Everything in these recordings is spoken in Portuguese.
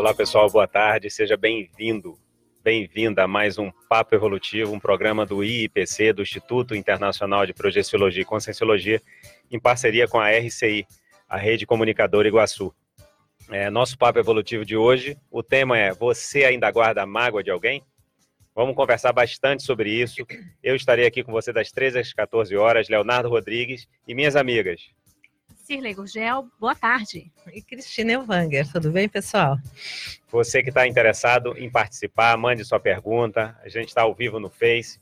Olá, pessoal, boa tarde, seja bem-vindo, bem-vinda a mais um Papo Evolutivo, um programa do IIPC, do Instituto Internacional de Projeciologia e Conscienciologia, em parceria com a RCI, a Rede Comunicadora Iguaçu. É, nosso Papo Evolutivo de hoje, o tema é Você ainda guarda a mágoa de alguém? Vamos conversar bastante sobre isso. Eu estarei aqui com você das 13 às 14 horas, Leonardo Rodrigues e minhas amigas. Cirlei Gurgel, boa tarde. E Cristina Elvanger, tudo bem, pessoal? Você que está interessado em participar, mande sua pergunta. A gente está ao vivo no Face.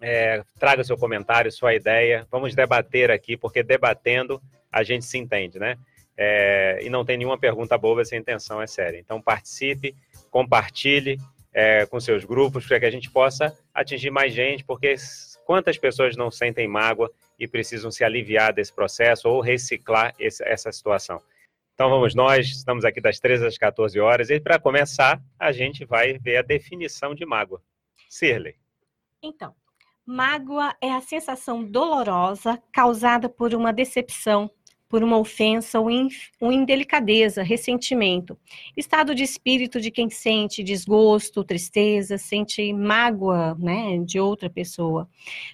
É, traga seu comentário, sua ideia. Vamos debater aqui, porque debatendo a gente se entende, né? É, e não tem nenhuma pergunta boba se a intenção é séria. Então participe, compartilhe é, com seus grupos para que a gente possa atingir mais gente, porque quantas pessoas não sentem mágoa e precisam se aliviar desse processo ou reciclar esse, essa situação. Então vamos nós, estamos aqui das 13 às 14 horas e para começar a gente vai ver a definição de mágoa. Sirley. Então, mágoa é a sensação dolorosa causada por uma decepção, por uma ofensa ou, in, ou indelicadeza, ressentimento. Estado de espírito de quem sente desgosto, tristeza, sente mágoa né, de outra pessoa.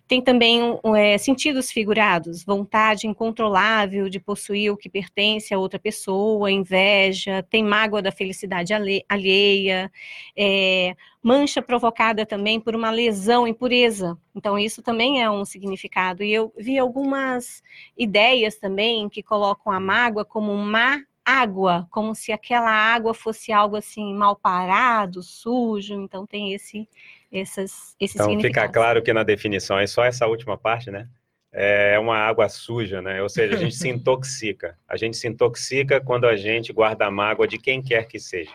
Tem também é, sentidos figurados, vontade incontrolável de possuir o que pertence a outra pessoa, inveja, tem mágoa da felicidade alheia, é, mancha provocada também por uma lesão, impureza. Então, isso também é um significado. E eu vi algumas ideias também que colocam a mágoa como má água, como se aquela água fosse algo assim mal parado, sujo. Então, tem esse, essas, esse então, fica claro que na definição é só essa última parte, né? É uma água suja, né? Ou seja, a gente se intoxica. A gente se intoxica quando a gente guarda a mágoa de quem quer que seja.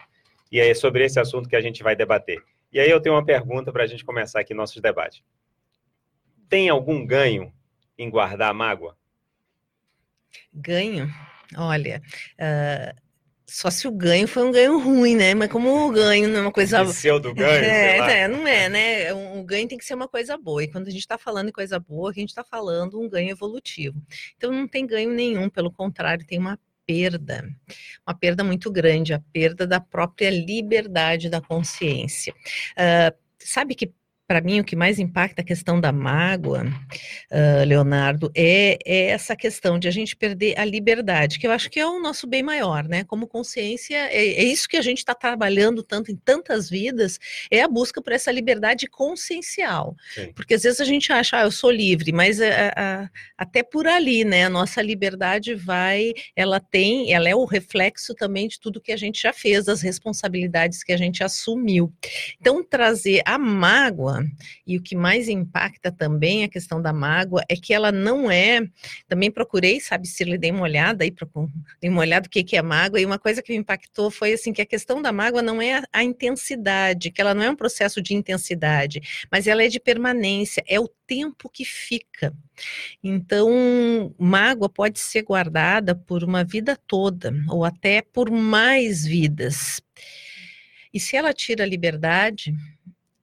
E é sobre esse assunto que a gente vai debater. E aí eu tenho uma pergunta para a gente começar aqui nossos debates. Tem algum ganho em guardar mágoa? Ganho? Olha, uh, só se o ganho foi um ganho ruim, né? Mas como o ganho não é uma coisa. do ganho? É, é, não é, né? O ganho tem que ser uma coisa boa. E quando a gente está falando em coisa boa, a gente está falando um ganho evolutivo. Então não tem ganho nenhum, pelo contrário, tem uma perda, uma perda muito grande, a perda da própria liberdade da consciência. Uh, sabe que para mim, o que mais impacta a questão da mágoa, uh, Leonardo, é, é, essa questão de a gente perder a liberdade, que eu acho que é o nosso bem maior, né? Como consciência, é, é isso que a gente está trabalhando tanto em tantas vidas, é a busca por essa liberdade consciencial. Sim. Porque às vezes a gente acha, ah, eu sou livre, mas a, eh, a, até por ali, né? A nossa liberdade vai, ela tem, ela é o reflexo também de tudo que a gente já fez, das responsabilidades que a gente assumiu. Então, trazer a mágoa e o que mais impacta também a questão da mágoa é que ela não é. Também procurei, sabe, se lhe dei uma olhada aí, dei uma olhada o que, que é mágoa, e uma coisa que me impactou foi assim: que a questão da mágoa não é a, a intensidade, que ela não é um processo de intensidade, mas ela é de permanência, é o tempo que fica. Então, mágoa pode ser guardada por uma vida toda, ou até por mais vidas. E se ela tira a liberdade,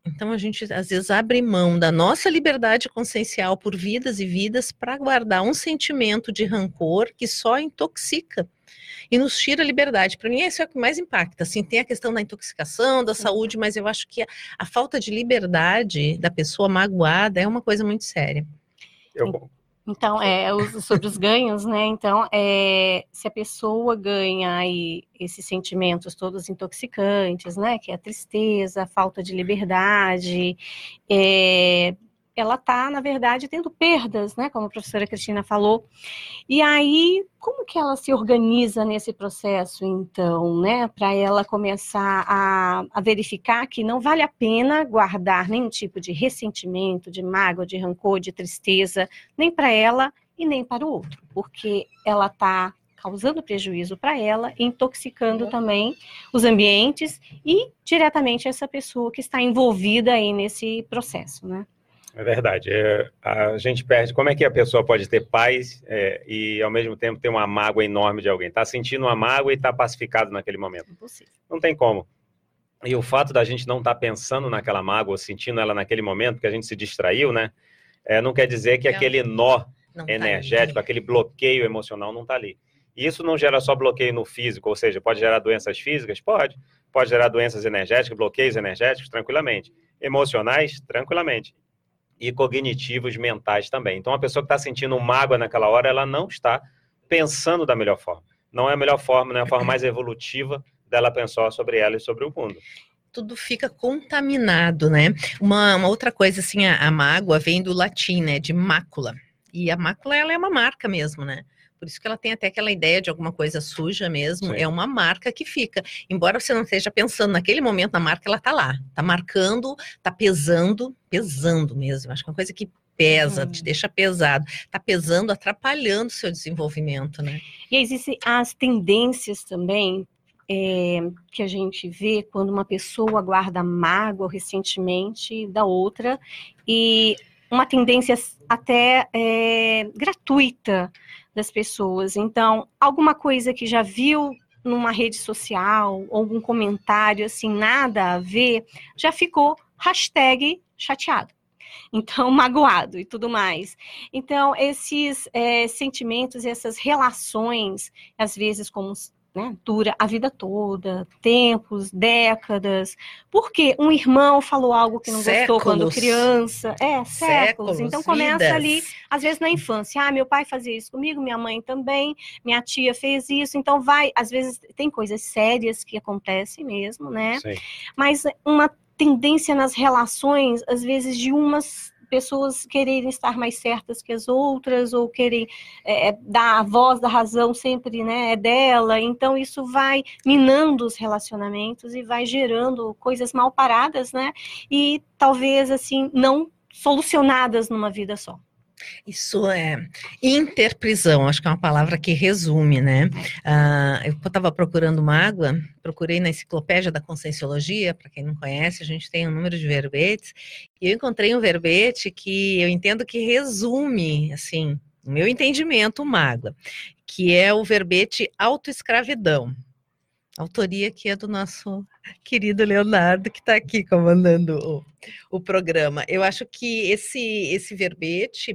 então a gente às vezes abre mão da nossa liberdade consciencial por vidas e vidas para guardar um sentimento de rancor que só intoxica e nos tira a liberdade. Para mim, isso é o que mais impacta. Assim, tem a questão da intoxicação, da saúde, mas eu acho que a, a falta de liberdade da pessoa magoada é uma coisa muito séria. Eu, então, é, sobre os ganhos, né? Então, é, se a pessoa ganha aí esses sentimentos todos intoxicantes, né? Que é a tristeza, a falta de liberdade, é, ela está, na verdade, tendo perdas, né? Como a professora Cristina falou. E aí, como que ela se organiza nesse processo, então, né? Para ela começar a, a, verificar que não vale a pena guardar nenhum tipo de ressentimento, de mágoa, de rancor, de tristeza, nem para ela e nem para o outro, porque ela está causando prejuízo para ela, intoxicando também os ambientes e diretamente essa pessoa que está envolvida aí nesse processo, né? É verdade. É, a gente perde. Como é que a pessoa pode ter paz é, e, ao mesmo tempo, ter uma mágoa enorme de alguém? Está sentindo uma mágoa e está pacificado naquele momento. Impossível. Não tem como. E o fato da gente não estar tá pensando naquela mágoa, sentindo ela naquele momento, que a gente se distraiu, né? É, não quer dizer que não. aquele nó não tá energético, tá aquele bloqueio emocional não está ali. E isso não gera só bloqueio no físico, ou seja, pode gerar doenças físicas? Pode. Pode gerar doenças energéticas, bloqueios energéticos, tranquilamente. Emocionais, tranquilamente. E cognitivos, mentais também. Então, a pessoa que está sentindo mágoa naquela hora, ela não está pensando da melhor forma. Não é a melhor forma, não é a forma mais evolutiva dela pensar sobre ela e sobre o mundo tudo fica contaminado, né? Uma, uma, outra coisa, assim, a, a mágoa vem do latim, né? De mácula. E a mácula, ela é uma marca mesmo, né? Por isso que ela tem até aquela ideia de alguma coisa suja mesmo, Sim. é uma marca que fica. Embora você não esteja pensando naquele momento na marca, ela tá lá, tá marcando, tá pesando, pesando mesmo. Acho que é uma coisa que pesa, hum. te deixa pesado, tá pesando, atrapalhando o seu desenvolvimento, né? E existem as tendências também é, que a gente vê quando uma pessoa guarda mágoa recentemente da outra e uma tendência até é, gratuita das pessoas. Então, alguma coisa que já viu numa rede social, algum comentário assim, nada a ver, já ficou hashtag chateado. Então, magoado e tudo mais. Então, esses é, sentimentos, essas relações, às vezes como né, dura a vida toda, tempos, décadas. Porque um irmão falou algo que não séculos. gostou quando criança. É, séculos. séculos então começa vidas. ali, às vezes na infância. Ah, meu pai fazia isso comigo, minha mãe também, minha tia fez isso. Então vai, às vezes tem coisas sérias que acontecem mesmo, né? Sim. Mas uma tendência nas relações, às vezes, de umas pessoas quererem estar mais certas que as outras, ou querem é, é, dar a voz da razão sempre né, é dela. Então, isso vai minando os relacionamentos e vai gerando coisas mal paradas, né? E talvez, assim, não solucionadas numa vida só. Isso é interprisão, acho que é uma palavra que resume, né? Uh, eu estava procurando mágoa, procurei na enciclopédia da Conscienciologia, para quem não conhece, a gente tem um número de verbetes, e eu encontrei um verbete que eu entendo que resume, assim, o meu entendimento, mágoa, que é o verbete autoescravidão. Autoria que é do nosso querido Leonardo, que está aqui comandando o, o, programa. Eu acho que esse, esse verbete,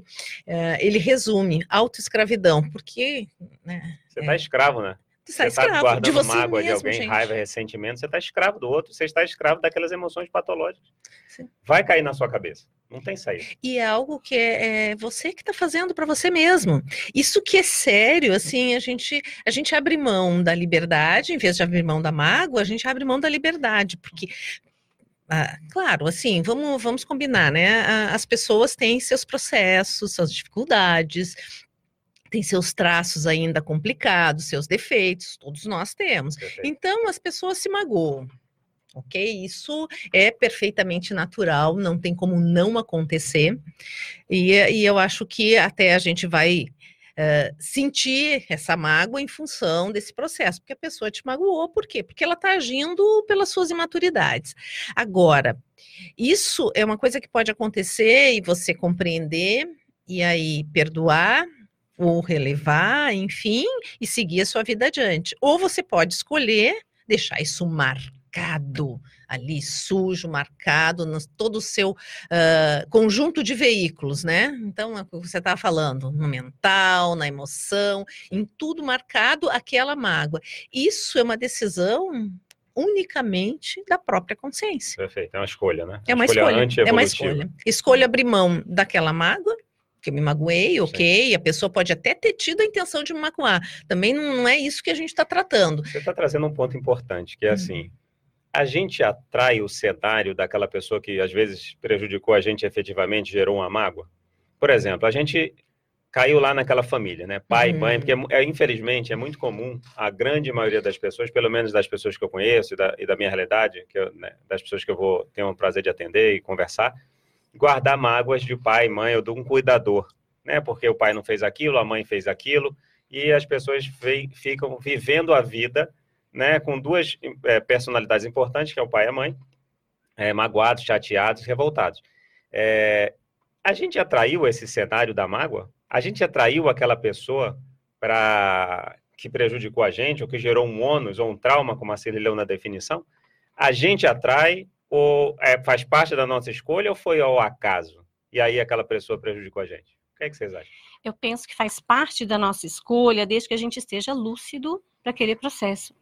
uh, ele resume autoescravidão, porque... Né, você está é, escravo, né? Você está tá guardando de você mágoa mesmo, de alguém, gente. raiva, ressentimento, você está escravo do outro, você está escravo daquelas emoções patológicas. Sim. Vai cair na sua cabeça. Não tem saída. E é algo que é, é você que está fazendo para você mesmo. Isso que é sério, assim, a gente, a gente abre mão da liberdade, em vez de abrir mão da mágoa, a gente abre mão da liberdade, porque ah, claro, assim, vamos, vamos combinar, né? As pessoas têm seus processos, suas dificuldades, tem seus traços ainda complicados, seus defeitos, todos nós temos. Perfeito. Então, as pessoas se magoam. Ok? Isso é perfeitamente natural, não tem como não acontecer. E, e eu acho que até a gente vai uh, sentir essa mágoa em função desse processo, porque a pessoa te magoou, por quê? Porque ela está agindo pelas suas imaturidades. Agora, isso é uma coisa que pode acontecer e você compreender e aí perdoar ou relevar, enfim, e seguir a sua vida adiante. Ou você pode escolher deixar isso marcado ali, sujo, marcado, no todo o seu uh, conjunto de veículos, né? Então, é o que você estava falando, no mental, na emoção, em tudo marcado aquela mágoa. Isso é uma decisão unicamente da própria consciência. Perfeito, é uma escolha, né? É uma escolha, escolha é uma escolha. Escolha abrir mão daquela mágoa que eu me magoei, ok, Sim. a pessoa pode até ter tido a intenção de me magoar. Também não, é isso que a gente está tratando. Você está trazendo um ponto importante, que é hum. assim, a gente atrai o cenário daquela pessoa que às vezes prejudicou a gente efetivamente, gerou uma mágoa? Por exemplo, a gente caiu lá naquela família, né? Pai, uhum. mãe, porque é, infelizmente é muito comum a grande maioria das pessoas, pelo menos das pessoas que eu conheço e da, e da minha realidade, que eu, né, das pessoas que eu vou ter o prazer de atender e conversar, guardar mágoas de pai, mãe ou de um cuidador, né? Porque o pai não fez aquilo, a mãe fez aquilo, e as pessoas ficam vivendo a vida, né? Com duas é, personalidades importantes, que é o pai e a mãe, é, magoados, chateados, revoltados. É, a gente atraiu esse cenário da mágoa? A gente atraiu aquela pessoa para que prejudicou a gente, ou que gerou um ônus ou um trauma, como a leu na definição? A gente atrai ou é, faz parte da nossa escolha ou foi ao acaso? E aí aquela pessoa prejudicou a gente? O que, é que vocês acham? eu penso que faz parte da nossa escolha, desde que a gente esteja lúcido para aquele processo.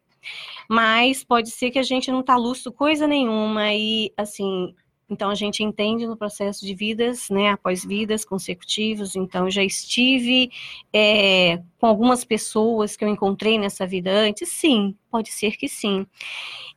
Mas pode ser que a gente não está lúcido coisa nenhuma e, assim, então, a gente entende no processo de vidas, né, após vidas consecutivos. Então, já estive é, com algumas pessoas que eu encontrei nessa vida antes? Sim, pode ser que sim.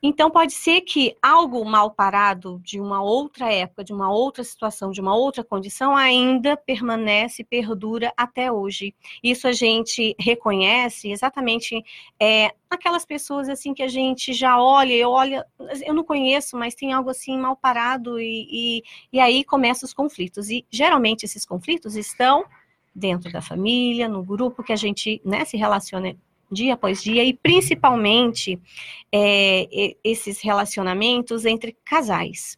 Então, pode ser que algo mal parado de uma outra época, de uma outra situação, de uma outra condição, ainda permanece, perdura até hoje. Isso a gente reconhece exatamente é, aquelas pessoas assim que a gente já olha, eu olho, eu não conheço, mas tem algo assim mal parado e, e, e aí começam os conflitos. E geralmente esses conflitos estão dentro da família, no grupo que a gente né, se relaciona dia após dia, e principalmente é, esses relacionamentos entre casais.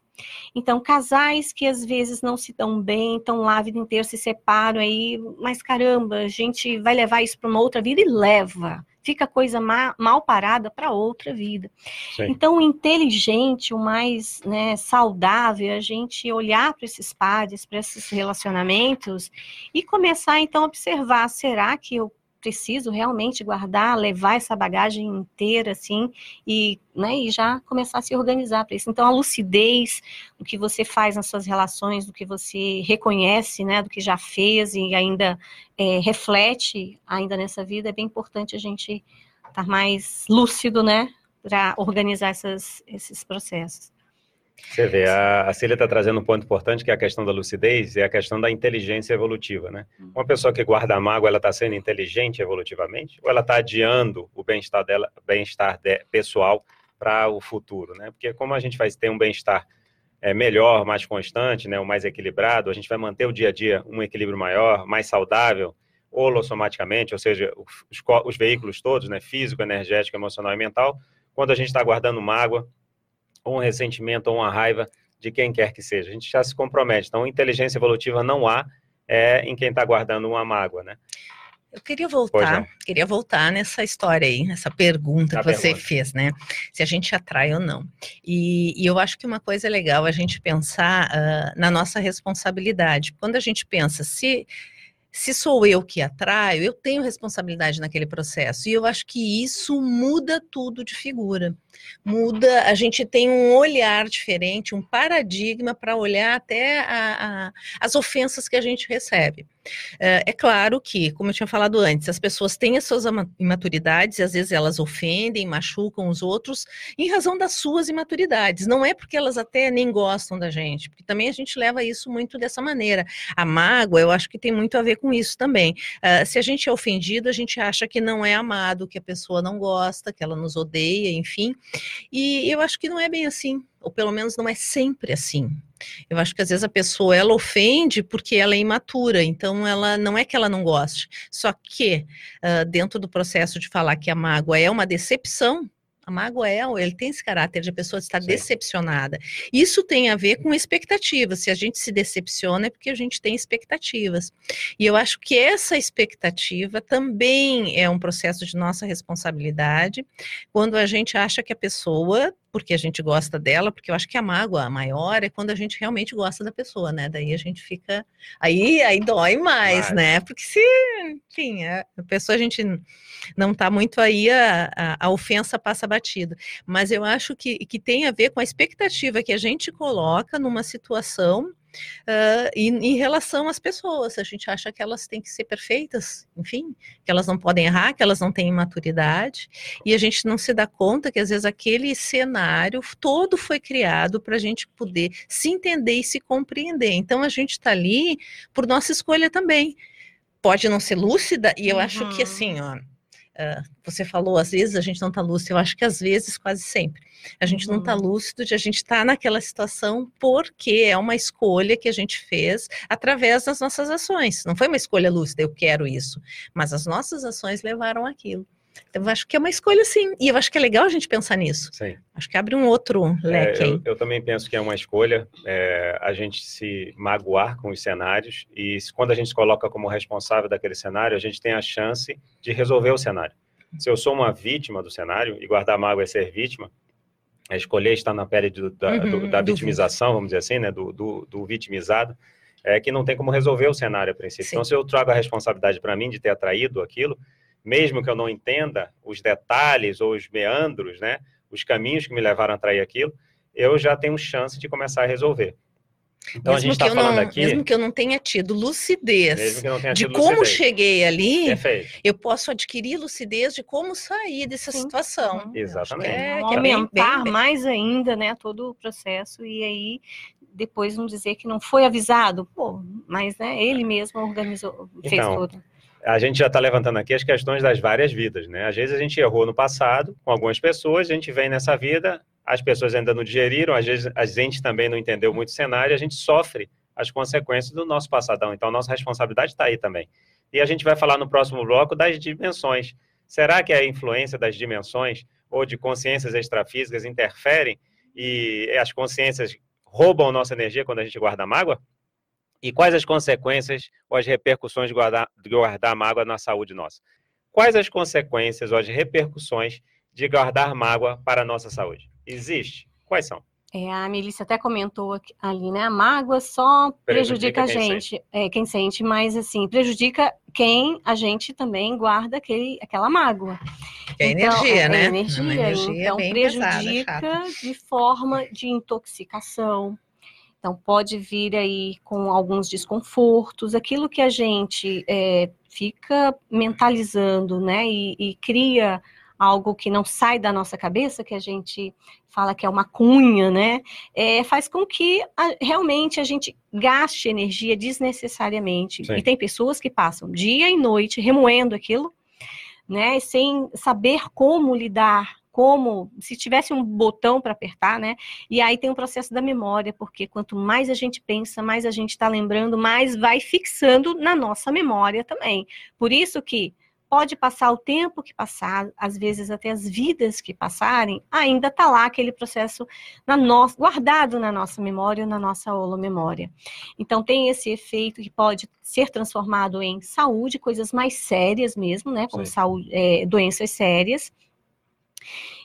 Então, casais que às vezes não se dão bem, estão lá a vida inteira, se separam aí, mas caramba, a gente vai levar isso para uma outra vida e leva. Fica coisa ma mal parada para outra vida. Sim. Então, o inteligente, o mais né, saudável, é a gente olhar para esses pares, para esses relacionamentos e começar então a observar: será que eu preciso realmente guardar, levar essa bagagem inteira, assim, e, né, e já começar a se organizar para isso. Então, a lucidez do que você faz nas suas relações, do que você reconhece, né, do que já fez e ainda é, reflete ainda nessa vida, é bem importante a gente estar mais lúcido, né, para organizar essas, esses processos. Você vê, a, a Cília está trazendo um ponto importante, que é a questão da lucidez e a questão da inteligência evolutiva, né? Uhum. Uma pessoa que guarda a mágoa, ela está sendo inteligente evolutivamente? Ou ela está adiando o bem-estar dela, bem-estar de, pessoal para o futuro, né? Porque como a gente vai ter um bem-estar é, melhor, mais constante, né, o mais equilibrado, a gente vai manter o dia a dia um equilíbrio maior, mais saudável, holossomaticamente, ou seja, os, os veículos todos, né, físico, energético, emocional e mental, quando a gente está guardando mágoa, ou um ressentimento ou uma raiva de quem quer que seja. A gente já se compromete. Então, inteligência evolutiva não há é, em quem está guardando uma mágoa, né? Eu queria voltar, queria voltar nessa história aí, nessa pergunta que você pergunta. fez, né? Se a gente atrai ou não. E, e, eu acho que uma coisa é legal a gente pensar uh, na nossa responsabilidade. Quando a gente pensa, se se sou eu que atraio, eu tenho responsabilidade naquele processo. E eu acho que isso muda tudo de figura. Muda, a gente tem um olhar diferente, um paradigma para olhar até a, a, as ofensas que a gente recebe. É, é claro que, como eu tinha falado antes, as pessoas têm as suas imaturidades e às vezes elas ofendem, machucam os outros em razão das suas imaturidades. Não é porque elas até nem gostam da gente, porque também a gente leva isso muito dessa maneira. A mágoa, eu acho que tem muito a ver com isso também. Uh, se a gente é ofendido, a gente acha que não é amado, que a pessoa não gosta, que ela nos odeia, enfim. E eu acho que não é bem assim ou pelo menos não é sempre assim. Eu acho que às vezes a pessoa ela ofende porque ela é imatura, então ela não é que ela não goste, só que uh, dentro do processo de falar que a mágoa é uma decepção, a mágoa é, ele tem esse caráter de a pessoa estar Sim. decepcionada. Isso tem a ver com expectativas. Se a gente se decepciona é porque a gente tem expectativas. E eu acho que essa expectativa também é um processo de nossa responsabilidade, quando a gente acha que a pessoa porque a gente gosta dela, porque eu acho que a mágoa maior é quando a gente realmente gosta da pessoa, né? Daí a gente fica. Aí, aí dói mais, né? Porque se, enfim, a pessoa a gente não tá muito aí, a, a, a, ofensa passa batida. Mas eu acho que, que tem a ver com a expectativa que a gente coloca numa situação Uh, em, em, relação às pessoas, a gente acha que elas têm que ser perfeitas, enfim, que elas não podem errar, que elas não têm maturidade, e a gente não se dá conta que às vezes aquele cenário todo foi criado para a gente poder se entender e se compreender. Então a gente está ali por nossa escolha também. Pode não ser lúcida, e eu uhum. acho que assim, ó, Uh, você falou, às vezes a gente não está lúcido, eu acho que às vezes, quase sempre, a gente tá uhum. não está lúcido de a gente estar tá naquela situação porque é uma escolha que a gente fez através das nossas ações. Não foi uma escolha lúcida, eu quero isso, mas as nossas ações levaram aquilo. Então, eu acho que é uma escolha sim. E eu acho que é legal a gente pensar nisso. Sim. Acho que abre um outro leque. É, eu, eu, também penso que é uma escolha é, a gente se magoar com os cenários. E quando a gente se coloca como responsável daquele cenário, a gente tem a chance de resolver o cenário. Se eu sou uma vítima do cenário, e guardar mágoa é ser vítima, é escolher estar na pele do, da, uhum, do, da vitimização, vamos dizer assim, né, do, do, do vitimizado, é que não tem como resolver o cenário a princípio. Sim. Então, se eu trago a responsabilidade para mim de ter atraído aquilo, mesmo que eu não entenda os detalhes ou os meandros, né, os caminhos que me levaram a atrair aquilo, eu já tenho chance de começar a resolver. Então, mesmo a gente que está eu falando não, aqui, Mesmo que eu não tenha tido mesmo lucidez tenha de tido como lucidez. cheguei ali, Perfeito. eu posso adquirir lucidez de como sair dessa Sim. situação. Uhum. Exatamente. É, que é bem- aumentar bem- bem- mais ainda, né, todo o processo e aí depois não dizer que não foi avisado, pô, mas né, ele mesmo organizou, fez Então, tudo. A gente já está levantando aqui as questões das várias vidas, né? Às vezes a gente errou no passado com algumas pessoas, a gente vem nessa vida, as pessoas ainda não digeriram, às vezes a gente também não entendeu muito o cenário, a gente sofre as consequências do nosso passadão. Então, a nossa responsabilidade está aí também. E a gente vai falar no próximo bloco das dimensões. Será que a influência das dimensões ou de consciências extrafísicas interferem e as consciências roubam nossa energia quando a gente guarda mágoa? E quais as consequências ou as repercussões de guardar, de guardar mágoa na saúde nossa? Quais as consequências ou as repercussões de guardar mágoa para a nossa saúde? Existe? Quais são? É, a Melissa até comentou ali, né? A mágoa só Prejudica prejudica, a quem gente, é, quem sente, mas assim, prejudica quem a gente também guarda aquele, aquela mágoa. Que é Então, energia, é, né? é É energia, uma energia então bem pesada, prejudica chata. de forma de intoxicação. Então pode vir aí com alguns desconfortos, aquilo que a gente é, fica mentalizando, né? E, e cria algo que não sai da nossa cabeça, que a gente fala que é uma cunha, né? É, faz com que a- realmente a gente gaste energia desnecessariamente. Sim. E tem pessoas que passam dia e noite remoendo aquilo, né? Sem saber como lidar, como se tivesse um botão para apertar, né? E aí tem o processo da memória, porque quanto mais a gente pensa, mais a gente está lembrando, mais vai fixando na nossa memória também. Por isso que pode passar o tempo que passar, às vezes até as vidas que passarem, ainda está lá aquele processo na nossa, guardado na nossa memória na nossa holomemória. Então tem esse efeito que pode ser transformado em saúde, coisas mais sérias mesmo, né? Como saúde, é, doenças sérias.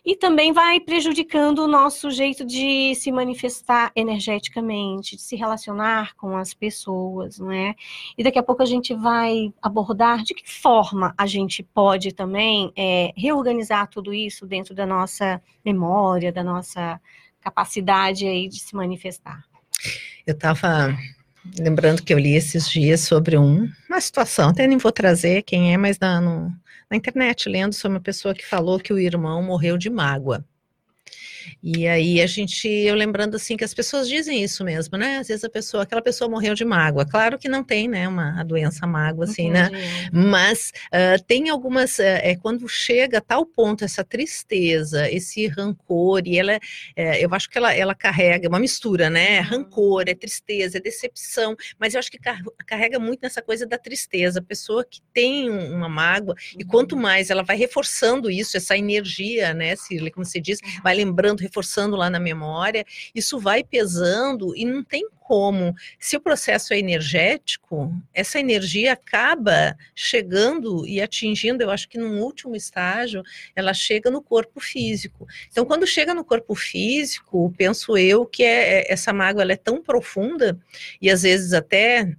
E também vai prejudicando o nosso jeito de se manifestar energeticamente, de se relacionar com as pessoas, não é? E daqui a pouco a gente vai abordar de que forma a gente pode também é, reorganizar tudo isso dentro da nossa memória, da nossa capacidade aí de se manifestar. Eu estava lembrando que eu li esses dias sobre um- uma situação, até nem vou trazer quem é, mas na, no- na internet, lendo sobre uma pessoa que falou que o irmão morreu de mágoa. E aí a gente, eu lembrando assim que as pessoas dizem isso mesmo, né? Às vezes a pessoa, aquela pessoa morreu de mágoa. Claro que não tem, né, uma a doença mágoa assim, né? Mas ah, tem algumas, ah, é quando chega a tal ponto essa tristeza, esse rancor, e ela, é, eu acho que ela, ela carrega uma mistura, né? É Rancor, é tristeza, é decepção, mas eu acho que car- carrega muito nessa coisa da tristeza. A pessoa que tem um- uma mágoa, e quanto mais ela vai reforçando isso, essa energia, né, Cirle, como você diz, vai lembrando, reforçando lá na memória, isso vai pesando e não tem como. Se o processo é energético, essa energia acaba chegando e atingindo, eu acho que num último estágio, ela chega no corpo físico. Então, quando chega no corpo físico, penso eu que é, é- essa mágoa ela é tão profunda e às vezes até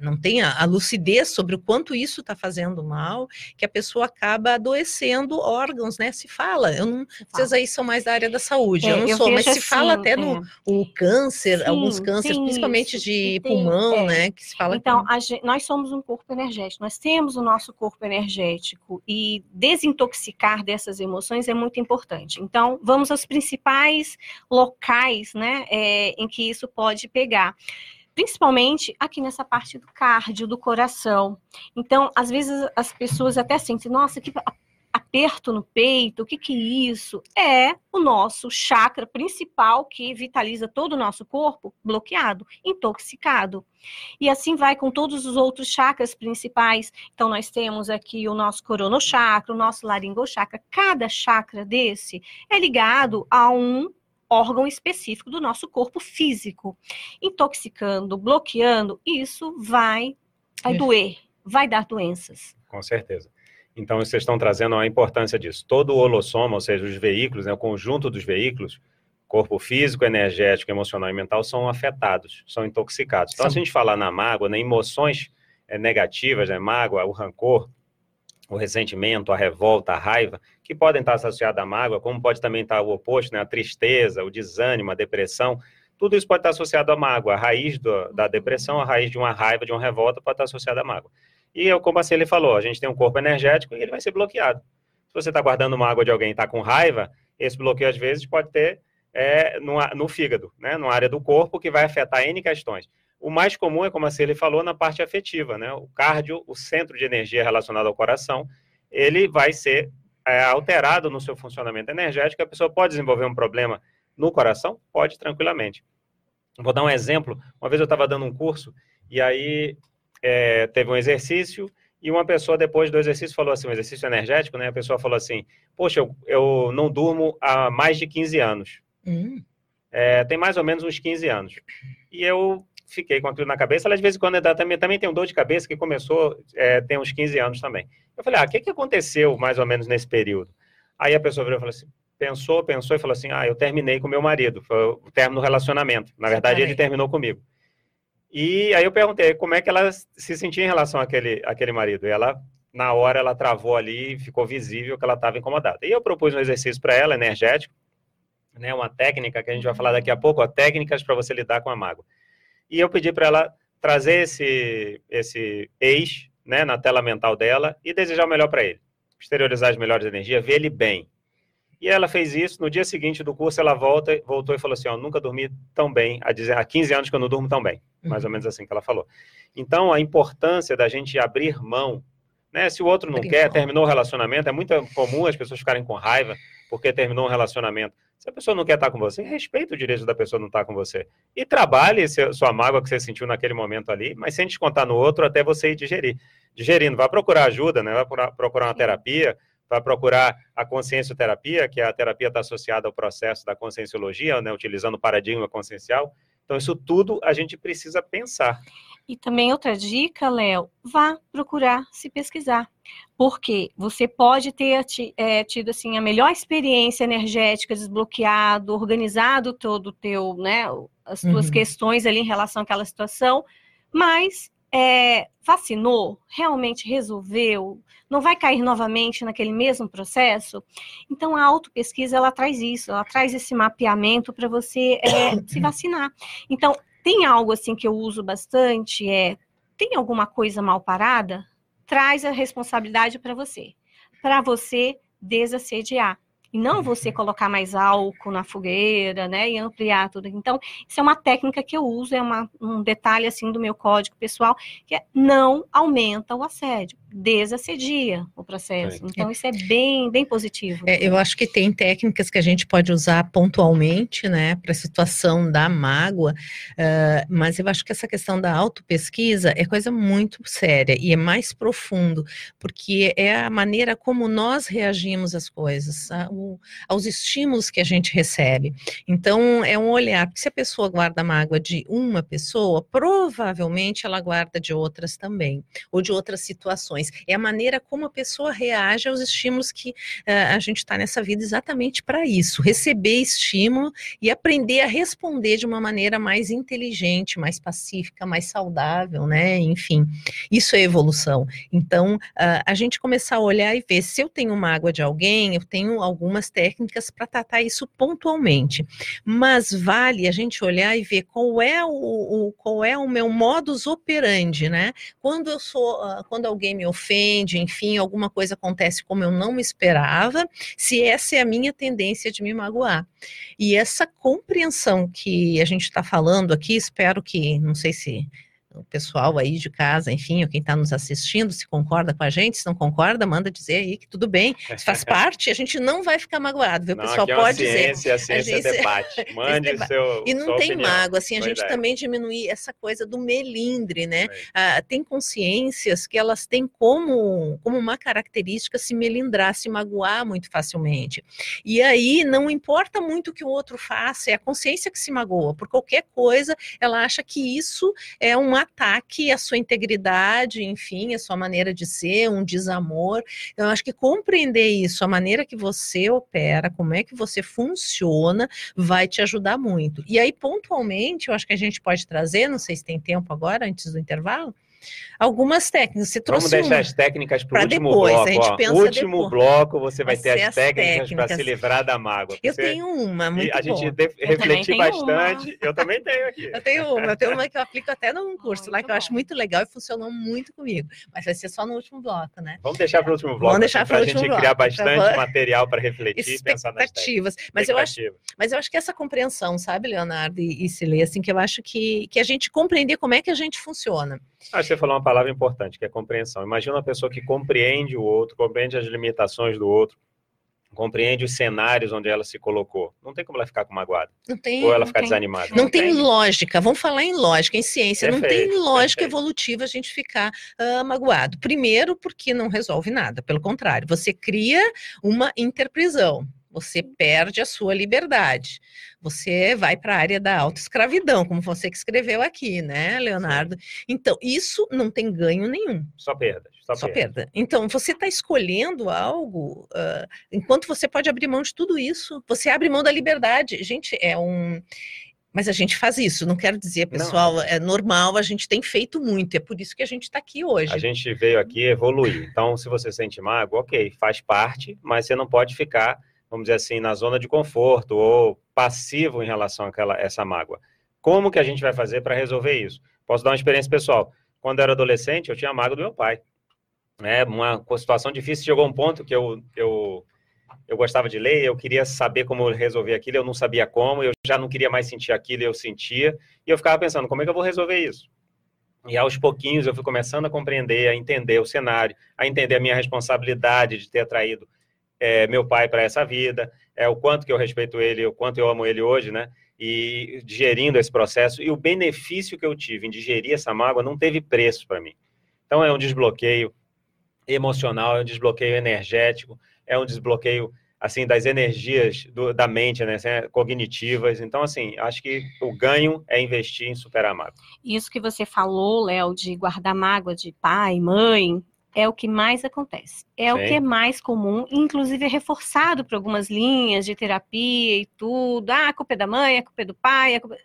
não tem a, a lucidez sobre o quanto isso está fazendo mal, que a pessoa acaba adoecendo órgãos, né? Se fala, eu não, vocês aí são mais da área da saúde, eu É, não eu sou, mas se fala assim, até no é. o câncer, Sim, alguns cânceres, principalmente isso, de e tem- pulmão, é. né? Que se fala Então, que a gen- nós somos um corpo energético, nós temos o nosso corpo energético e desintoxicar dessas emoções é muito importante. Então, vamos aos principais locais, né, é, em que isso pode pegar. Principalmente aqui nessa parte do cardio, do coração. Então, às vezes as pessoas até sentem, nossa, que aperto no peito, o que que é isso? É o nosso chakra principal que vitaliza todo o nosso corpo bloqueado, intoxicado. E assim vai com todos os outros chakras principais. Então, nós temos aqui o nosso coronochakra, o nosso laringochakra. Cada chakra desse é ligado a um órgão específico do nosso corpo físico. Intoxicando, bloqueando, isso vai, vai doer, vai dar doenças. Com certeza. Então, vocês estão trazendo a importância disso. Todo o holossoma, ou seja, os veículos, né, o conjunto dos veículos, corpo físico, energético, emocional e mental são afetados, são intoxicados. Então, se a gente falar na mágoa, né, emoções é, negativas, né, mágoa, o rancor, o ressentimento, a revolta, a raiva, que podem estar associadas à mágoa, como pode também estar o oposto, né, a tristeza, o desânimo, a depressão, tudo isso pode estar associado à mágoa. A raiz do, da depressão, a raiz de uma raiva, de uma revolta, pode estar associada à mágoa. E como assim ele falou, a gente tem um corpo energético e ele vai ser bloqueado. Se você está guardando mágoa de alguém e está com raiva, esse bloqueio às vezes pode ter é, no, no fígado, né, numa área do corpo que vai afetar N questões. O mais comum é, como assim ele falou, na parte afetiva, né? O cardio, o centro de energia relacionado ao coração, ele vai ser é, alterado no seu funcionamento energético. A pessoa pode desenvolver um problema no coração? Pode, tranquilamente. Vou dar um exemplo. Uma vez eu estava dando um curso e aí é, teve um exercício e uma pessoa, depois do exercício, falou assim, um exercício energético, né? A pessoa falou assim, poxa, eu, eu não durmo há mais de 15 anos. Hum. É, tem mais ou menos uns 15 anos. E eu fiquei com aquilo na cabeça. Ela, de vez em quando, também, também tem um dor de cabeça que começou, é, tem uns 15 anos também. Eu falei, ah, o que, que aconteceu mais ou menos nesse período? Aí a pessoa virou e falou assim, pensou, pensou e falou assim, ah, eu terminei com meu marido, foi o término do relacionamento. Na verdade, ele terminou comigo. E aí eu perguntei como é que ela se sentia em relação àquele, àquele marido. E ela, na hora, ela travou ali, ficou visível que ela estava incomodada. E eu propus um exercício para ela, energético, né, uma técnica que a gente vai falar daqui a pouco, ó, técnicas para você lidar com a mágoa. E eu pedi para ela trazer esse, esse ex né, na tela mental dela e desejar o melhor para ele. Exteriorizar as melhores energias, ver ele bem. E ela fez isso. No dia seguinte do curso, ela volta, voltou e falou assim: ó, nunca dormi tão bem. Há 15 anos que eu não durmo tão bem. Mais ou uhum. menos assim que ela falou. Então, a importância da gente abrir mão. Né? Se o outro não quer, terminou o relacionamento, é muito comum as pessoas ficarem com raiva porque terminou um relacionamento. Se a pessoa não quer estar com você, respeita o direito da pessoa não estar com você. E trabalhe sua mágoa que você sentiu naquele momento ali, mas sem descontar no outro até você ir digerir. Digerindo, vai procurar ajuda, né? vai procurar uma terapia, vai procurar a consciencioterapia, que é a terapia está associada ao processo da conscienciologia, né? utilizando o paradigma consciencial. Então, isso tudo a gente precisa pensar. E também outra dica, Léo, vá procurar se pesquisar. Porque você pode ter é, tido assim a melhor experiência energética, desbloqueado, organizado todo o teu, né, as tuas uhum. questões ali em relação àquela situação, mas é, vacinou, realmente resolveu, não vai cair novamente naquele mesmo processo? Então, a autopesquisa, ela traz isso, ela traz esse mapeamento para você é, se vacinar. Então, tem algo assim que eu uso bastante, é, tem alguma coisa mal parada? Traz a responsabilidade para você, para você desassediar e não você colocar mais álcool na fogueira, né, e ampliar tudo. Então, isso é uma técnica que eu uso, é uma, um detalhe assim do meu código pessoal, que é não aumenta o assédio desassedia o processo. Então, isso é bem, bem positivo. É, eu acho que tem técnicas que a gente pode usar pontualmente, né, para a situação da mágoa, uh, mas eu acho que essa questão da autopesquisa é coisa muito séria e é mais profundo, porque é a maneira como nós reagimos às coisas, ao, aos estímulos que a gente recebe. Então, é um olhar, porque se a pessoa guarda mágoa de uma pessoa, provavelmente ela guarda de outras também, ou de outras situações é a maneira como a pessoa reage aos estímulos que uh, a gente está nessa vida exatamente para isso, receber estímulo e aprender a responder de uma maneira mais inteligente, mais pacífica, mais saudável, né? Enfim, isso é evolução. Então, uh, a gente começar a olhar e ver se eu tenho mágoa de alguém, eu tenho algumas técnicas para tratar isso pontualmente, mas vale a gente olhar e ver qual é o, o qual é o meu modus operandi, né? Quando eu sou, uh, quando alguém me ofende, enfim, alguma coisa acontece como eu não esperava, se essa é a minha tendência de me magoar. E essa compreensão que a gente está falando aqui, espero que, não sei se o pessoal aí de casa, enfim, ou quem está nos assistindo, se concorda com a gente, se não concorda, manda dizer aí que tudo bem, faz parte, a gente não vai ficar magoado, viu? O pessoal é pode ciência, dizer. A ciência a gente... debate, mande debate. seu E não tem opinião. mágoa, assim, a gente é. também diminuir essa coisa do melindre, né? Ah, tem consciências que elas têm como, como uma característica se melindrar, se magoar muito facilmente. E aí, não importa muito o que o outro faça, é a consciência que se magoa, por qualquer coisa, ela acha que isso é um ataque à sua integridade, enfim, a sua maneira de ser, um desamor. Eu acho que compreender isso, a maneira que você opera, como é que você funciona, vai te ajudar muito. E aí, pontualmente, eu acho que a gente pode trazer, não sei se tem tempo agora, antes do intervalo, algumas técnicas. Você Vamos deixar as técnicas para o último depois, bloco. A gente ó. pensa último depois. bloco, você vai, vai ter as, técnicas, técnicas. para se livrar da mágoa. Eu tenho uma, muito A gente refletir bastante. Uma. Eu também tenho aqui. Eu tenho uma, eu tenho uma que eu aplico até num curso lá, que eu acho muito legal e funcionou muito comigo. Mas vai ser só no último bloco, né? Vamos deixar para o último bloco. Vamos deixar para a gente bloco. criar bastante material para refletir e pensar nas técnicas. Mas eu, acho, mas eu acho que essa compreensão, sabe, Leonardo e, e Cilei, assim, que eu acho que, que a gente compreender como é que a gente funciona. Ah, você falou uma palavra importante, que é compreensão. Imagina uma pessoa que compreende o outro, compreende as limitações do outro, compreende os cenários onde ela se colocou. Não tem como ela ficar com magoada. Não tem, Ou ela ficar tem. desanimada. Não, não tem, tem, lógica. Vamos falar em lógica, em ciência. Perfeito, não tem lógica perfeito. evolutiva a gente ficar uh, magoado. Primeiro, porque não resolve nada. Pelo contrário, você cria uma interprisão você perde a sua liberdade. Você vai para a área da autoescravidão, como você que escreveu aqui, né, Leonardo? Então, isso não tem ganho nenhum. Só perda. Só, só perda. perda. Então, você está escolhendo algo, uh, enquanto você pode abrir mão de tudo isso, você abre mão da liberdade. Gente, é um. Mas a gente faz isso, não quero dizer, pessoal, não. é normal, a gente tem feito muito, é por isso que a gente está aqui hoje. A gente veio aqui evoluir. Então, se você sente mágoa, ok, faz parte, mas você não pode ficar vamos dizer assim, na zona de conforto ou passivo em relação àquela essa mágoa. Como que a gente vai fazer para resolver isso? Posso dar uma experiência pessoal. Quando eu era adolescente, eu tinha mágoa do meu pai. É uma situação difícil. Chegou um ponto que eu, eu, eu gostava de ler, eu queria saber como resolver aquilo, eu não sabia como, eu já não queria mais sentir aquilo, eu sentia. E eu ficava pensando, como é que eu vou resolver isso? E aos pouquinhos eu fui começando a compreender, a entender o cenário, a entender a minha responsabilidade de ter atraído é, meu pai para essa vida, é o quanto que eu respeito ele, o quanto eu amo ele hoje, né? E digerindo esse processo e o benefício que eu tive em digerir essa mágoa não teve preço para mim. Então é um desbloqueio emocional, é um desbloqueio energético, é um desbloqueio assim das energias do, da mente, né, assim, cognitivas. Então assim, acho que o ganho é investir em superar a mágoa. Isso que você falou, Léo, de guardar mágoa de pai, mãe, é o que mais acontece. É o que é mais comum, inclusive é reforçado por algumas linhas de terapia e tudo. Ah, a culpa é da mãe, a culpa é do pai, a culpa...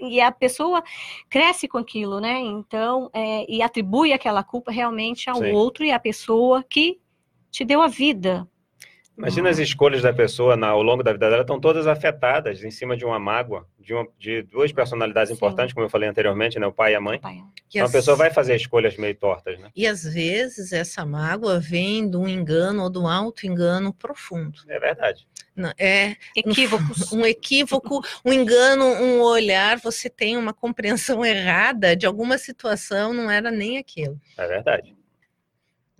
e a pessoa cresce com aquilo, né? Então, é, e atribui aquela culpa realmente ao Sim. outro e à pessoa que te deu a vida, Imagina as escolhas da pessoa na, ao longo da vida dela estão todas afetadas em cima de uma mágoa, de, uma, de duas personalidades Sim. importantes, como eu falei anteriormente, né, o pai e a mãe. Pai. Então as... a pessoa vai fazer escolhas meio tortas, né? E às vezes essa mágoa vem de um engano ou de um auto-engano profundo. É verdade. Não, é equívocos. Um, um equívoco, um engano, um olhar, você tem uma compreensão errada de alguma situação, não era nem aquilo. É verdade.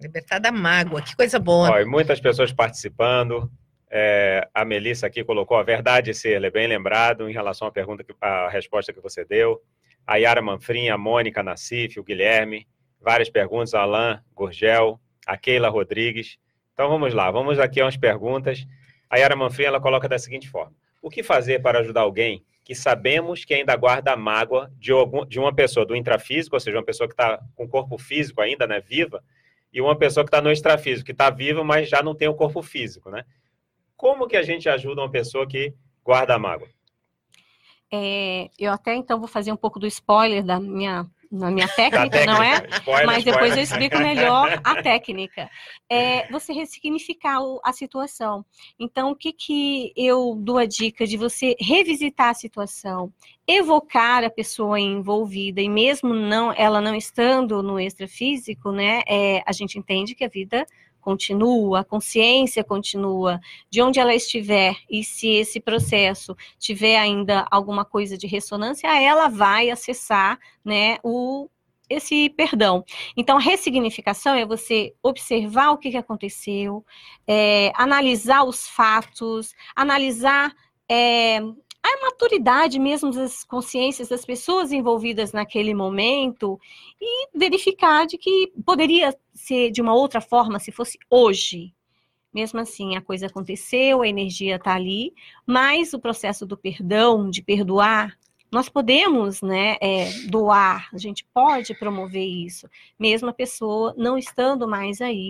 Libertar da mágoa, que coisa boa. Ó, muitas pessoas participando. É, a Melissa aqui colocou a verdade ser, é bem lembrado em relação à pergunta, que, à resposta que você deu. A Yara Manfrim, a Mônica Nassif, o Guilherme, várias perguntas, a Alain Gurgel, a Keila Rodrigues. Então vamos lá, vamos aqui a umas perguntas. A Yara Manfrim, ela coloca da seguinte forma: O que fazer para ajudar alguém que sabemos que ainda guarda mágoa de, algum, de uma pessoa do intrafísico, ou seja, uma pessoa que está com corpo físico ainda, né, viva, e uma pessoa que está no extrafísico, que está viva, mas já não tem o corpo físico, né? Como que a gente ajuda uma pessoa que guarda a mágoa? É, eu até então vou fazer um pouco do spoiler da minha na minha técnica, técnica. não é? Spoiler, Mas depois spoiler. eu explico melhor a técnica. É você ressignificar a situação. Então, o que, que eu dou a dica de você revisitar a situação, evocar a pessoa envolvida, e mesmo não ela não estando no extrafísico, né? É, a gente entende que a vida continua, a consciência continua, de onde ela estiver, e se esse processo tiver ainda alguma coisa de ressonância, ela vai acessar né, o, esse perdão. Então, a ressignificação é você observar o que, aconteceu, é, analisar os fatos, analisar é, a maturidade mesmo das consciências das pessoas envolvidas naquele momento e verificar de que poderia ser de uma outra forma se fosse hoje. Mesmo assim, a coisa aconteceu, a energia está ali, mas o processo do perdão, de perdoar, nós podemos, né, é, doar, a gente pode promover isso, mesmo a pessoa não estando mais aí,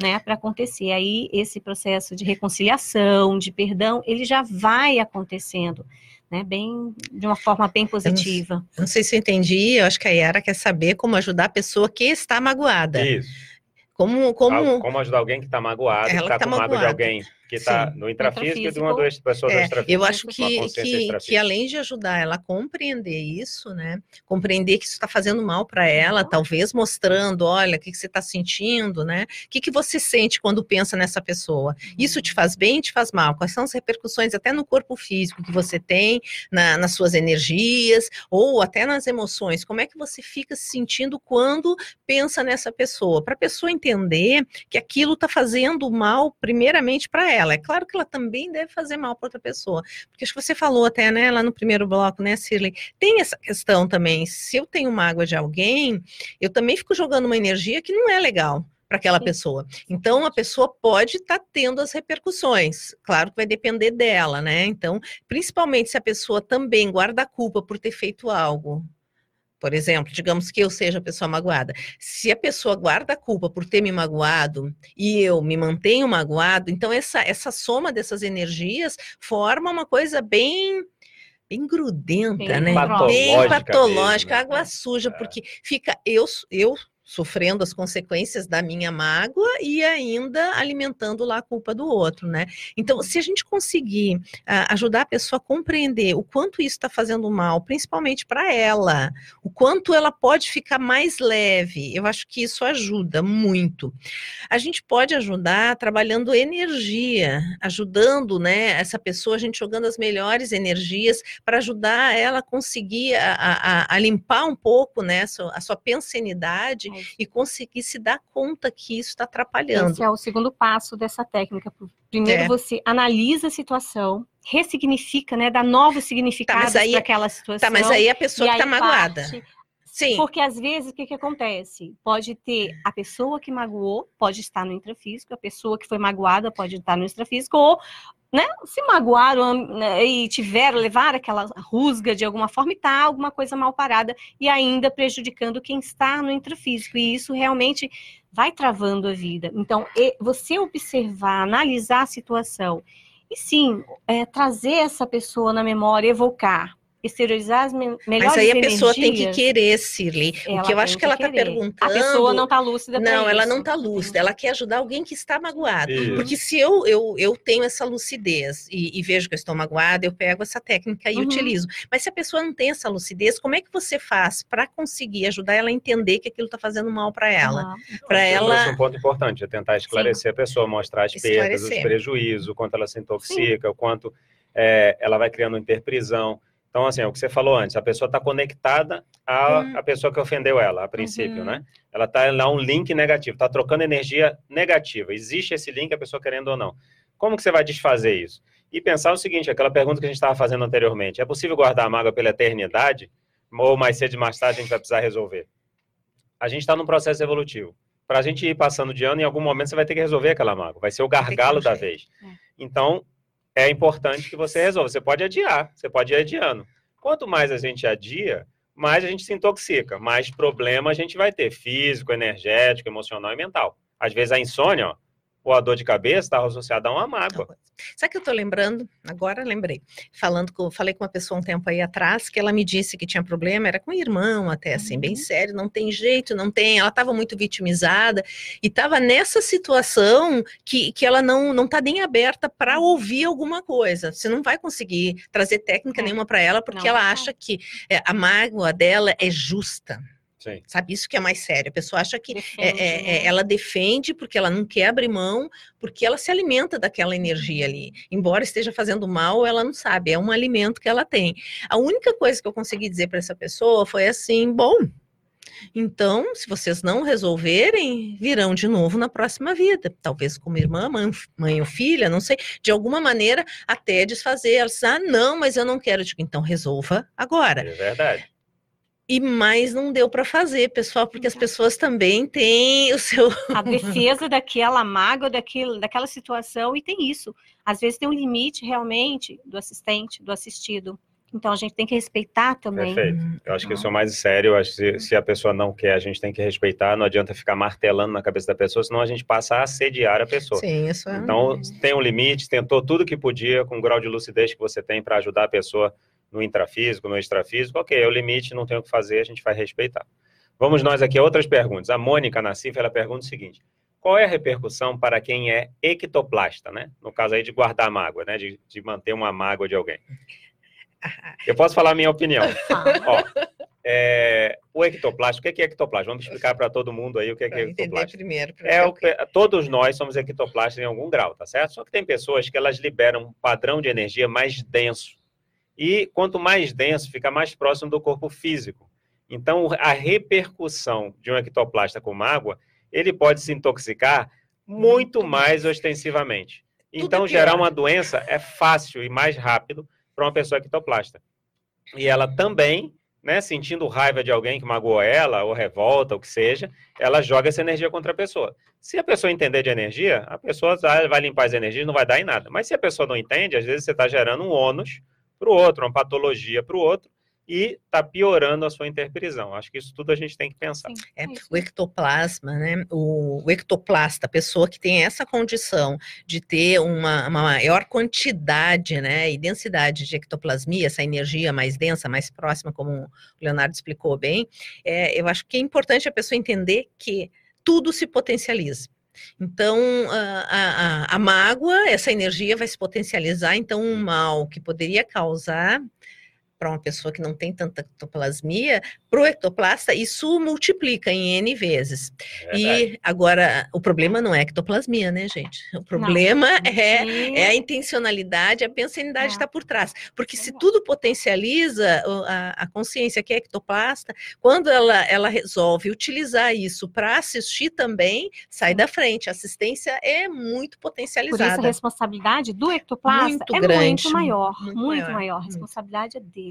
né, para acontecer. Aí esse processo de reconciliação, de perdão, ele já vai acontecendo, né, bem de uma forma bem positiva. Eu não, eu não sei se eu entendi, eu acho que a Yara quer saber como ajudar a pessoa que está magoada. Isso. Como, como... como ajudar alguém que está magoado, que está tá com mágoa de alguém que está no intrafísico, e de uma das pessoas é, Eu acho que, que, que, além de ajudar ela a compreender isso, né? Compreender que isso está fazendo mal para ela, talvez mostrando, olha, o que, que você está sentindo, né? O que, que você sente quando pensa nessa pessoa? Isso te faz bem, te faz mal? Quais são as repercussões até no corpo físico que você tem, na, nas suas energias, ou até nas emoções? Como é que você fica se sentindo quando pensa nessa pessoa? Para a pessoa entender que aquilo está fazendo mal, primeiramente, para ela ela. É claro que ela também deve fazer mal para outra pessoa. Porque acho que você falou até, né, lá no primeiro bloco, né, Shirley? Tem essa questão também. Se eu tenho mágoa de alguém, eu também fico jogando uma energia que não é legal para aquela Sim. pessoa. Então a pessoa pode estar tá tendo as repercussões. Claro que vai depender dela, né? Então, principalmente se a pessoa também guarda a culpa por ter feito algo por exemplo, digamos que eu seja a pessoa magoada. Se a pessoa guarda a culpa por ter me magoado e eu me mantenho magoado, então essa, essa soma dessas energias forma uma coisa bem bem grudenta, bem né? Patológica bem patológica, mesmo, água né? suja, é. porque fica eu eu sofrendo as consequências da minha mágoa e ainda alimentando lá a culpa do outro, né? Então, se a gente conseguir uh, ajudar a pessoa a compreender o quanto isso está fazendo mal, principalmente para ela, o quanto ela pode ficar mais leve, eu acho que isso ajuda muito. A gente pode ajudar trabalhando energia, ajudando, né, essa pessoa, a gente jogando as melhores energias para ajudar ela a conseguir a, a, a, limpar um pouco, né, a sua, a sua pensanidade e conseguir se dar conta que isso está atrapalhando. Esse é o segundo passo dessa técnica. Primeiro é. você analisa a situação, ressignifica, né, dá novos significados tá, para aquela situação. Tá, mas aí a pessoa que está magoada. Parte, Sim. Porque às vezes o que, que acontece? Pode ter a pessoa que magoou, pode estar no intrafísico, a pessoa que foi magoada pode estar no extrafísico, ou né, se magoaram né, e tiveram, levar aquela rusga de alguma forma e tá alguma coisa mal parada e ainda prejudicando quem está no intrafísico. E isso realmente vai travando a vida. Então, você observar, analisar a situação e sim, é, trazer essa pessoa na memória, evocar exteriorizar as me melhores Mas aí a energias, pessoa tem que querer, Cirly. O que eu acho que, que ela está perguntando. A pessoa não está lúcida. Não, ela não está lúcida. Ela quer ajudar alguém que está magoado. Isso. Porque se eu, eu, eu tenho essa lucidez e, e, vejo que eu estou magoada, eu pego essa técnica e uhum. utilizo. Mas se a pessoa não tem essa lucidez, como é que você faz para conseguir ajudar ela a entender que aquilo está fazendo mal para ela? Uhum. Para ela. Esse é um ponto importante, é tentar esclarecer Sim. a pessoa, mostrar as perdas, os prejuízos, o quanto ela se intoxica, Sim. o quanto é, ela vai criando interprisão. Então, assim, é o que você falou antes, a pessoa está conectada à, hum. à pessoa que ofendeu ela, a princípio, uhum. né? Ela está lá um link negativo, está trocando energia negativa. Existe esse link, a pessoa querendo ou não. Como que você vai desfazer isso? E pensar o seguinte, aquela pergunta que a gente estava fazendo anteriormente, é possível guardar a mágoa pela eternidade? Ou mais cedo mais tarde a gente vai precisar resolver? A gente está num processo evolutivo. Para a gente ir passando de ano, em algum momento você vai ter que resolver aquela mágoa. Vai ser o gargalo da vez. É. Então, é importante que você resolva. Você pode adiar, você pode ir adiando. Quanto mais a gente adia, mais a gente se intoxica, mais problema a gente vai ter, físico, energético, emocional e mental. Às vezes a insônia, ó, ou a dor de cabeça está associada a uma mágoa. Sabe o que eu estou lembrando? Agora lembrei. Falando com, falei com uma pessoa um tempo aí atrás que ela me disse que tinha problema, era com o irmão, até assim, uhum. bem sério, não tem jeito, não tem. Ela estava muito vitimizada e estava nessa situação que, que ela não não está nem aberta para uhum. ouvir alguma coisa. Você não vai conseguir trazer técnica é. nenhuma para ela porque não, ela não. acha que é, a mágoa dela é justa. Sim. Sabe, isso que é mais sério. A pessoa acha que defende, é, é, né? ela defende porque ela não quer abrir mão, porque ela se alimenta daquela energia ali. Embora esteja fazendo mal, ela não sabe, é um alimento que ela tem. A única coisa que eu consegui dizer para essa pessoa foi assim: bom, então, se vocês não resolverem, virão de novo na próxima vida. Talvez como irmã, mãe, mãe ou filha, não sei. De alguma maneira, até desfazer. Elas, ah, não, mas eu não quero. Digo, então resolva agora. É verdade e mais não deu para fazer, pessoal, porque as pessoas também têm o seu. A defesa daquela mágoa, daquilo, daquela situação, e tem isso. Às vezes tem um limite realmente do assistente, do assistido, Então a gente tem que respeitar também. Perfeito. Eu acho que isso é o mais sério. Eu acho que se, se, a pessoa não quer, a gente tem que respeitar. Não adianta ficar martelando na cabeça da pessoa, senão a gente passa a assediar a pessoa. Sim, isso é. Então tem um limite, tentou tudo que podia com o grau de lucidez que você tem para ajudar a pessoa no intrafísico, no extrafísico. Ok, é o limite, não tem o que fazer, a gente vai respeitar. Vamos nós aqui a outras perguntas. A Mônica Nassif, ela pergunta o seguinte: qual é a repercussão para quem é ectoplasta, né? No caso aí de guardar mágoa, né? De, de manter uma mágoa de alguém. Eu posso falar a minha opinião. Ó, é, o ectoplasma, o que é ectoplasma? Vamos explicar para todo mundo aí o que é, que é ectoplasma. Primeiro, é o, todos nós somos ectoplastas em algum grau, tá certo? Só que tem pessoas que elas liberam um padrão de energia mais denso. E quanto mais denso, fica mais próximo do corpo físico. Então, a repercussão de um ectoplasta com água, ele pode se intoxicar muito mais ostensivamente. Então, gerar uma doença é fácil e mais rápido para uma pessoa ectoplasta. E ela também, né, sentindo raiva de alguém que magoou ela, ou revolta, o que seja, ela joga essa energia contra a pessoa. Se a pessoa entender de energia, a pessoa vai limpar as energias não vai dar em nada. Mas se a pessoa não entende, às vezes você está gerando um ônus para o outro, uma patologia para o outro, e está piorando a sua interprisão. Acho que isso tudo a gente tem que pensar. É, o ectoplasma, né? O, o, ectoplasta, a pessoa que tem essa condição de ter uma, uma, maior quantidade, né, e densidade de ectoplasmia, essa energia mais densa, mais próxima, como o Leonardo explicou bem, é, eu acho que é importante a pessoa entender que tudo se potencializa. Então, a, a, a, mágoa, essa energia vai se potencializar, então um mal que poderia causar para uma pessoa que não tem tanta ectoplasmia, para o ectoplasta, isso multiplica em N vezes. É e agora, o problema não é a ectoplasmia, né, gente? O problema não, é, é, a intencionalidade, a pensanidade é. está por trás. Porque se tudo potencializa a, a, consciência que é ectoplasta, quando ela, ela resolve utilizar isso para assistir também, sai da frente. A assistência é muito potencializada. Por isso a responsabilidade do ectoplasta muito é grande, muito maior. Muito, muito maior. maior. A responsabilidade é dele.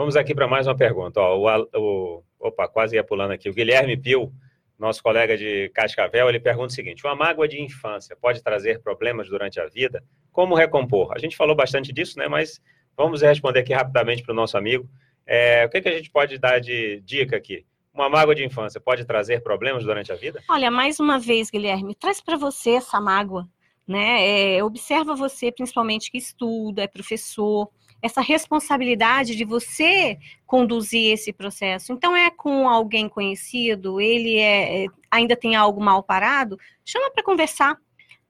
Vamos aqui para mais uma pergunta. Ó, o, o, opa, quase ia pulando aqui. O Guilherme Pio, nosso colega de Cascavel, ele pergunta o seguinte: uma mágoa de infância pode trazer problemas durante a vida? Como recompor? A gente falou bastante disso, né? Mas vamos responder aqui rapidamente para o nosso amigo. É, o que, que a gente pode dar de dica aqui? Uma mágoa de infância pode trazer problemas durante a vida? Olha, mais uma vez, Guilherme, traz para você essa mágoa, né? É, observa você, principalmente que estuda, é professor, essa responsabilidade de você conduzir esse processo. Então, é com alguém conhecido, ele é, é ainda tem algo mal parado, chama para conversar.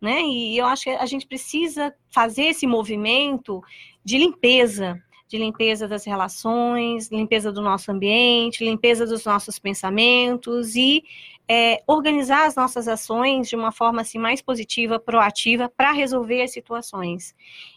Né? E eu acho que a gente precisa fazer esse movimento de limpeza, de limpeza das relações, limpeza do nosso ambiente, limpeza dos nossos pensamentos e é, organizar as nossas ações de uma forma assim, mais positiva, proativa, para resolver as situações.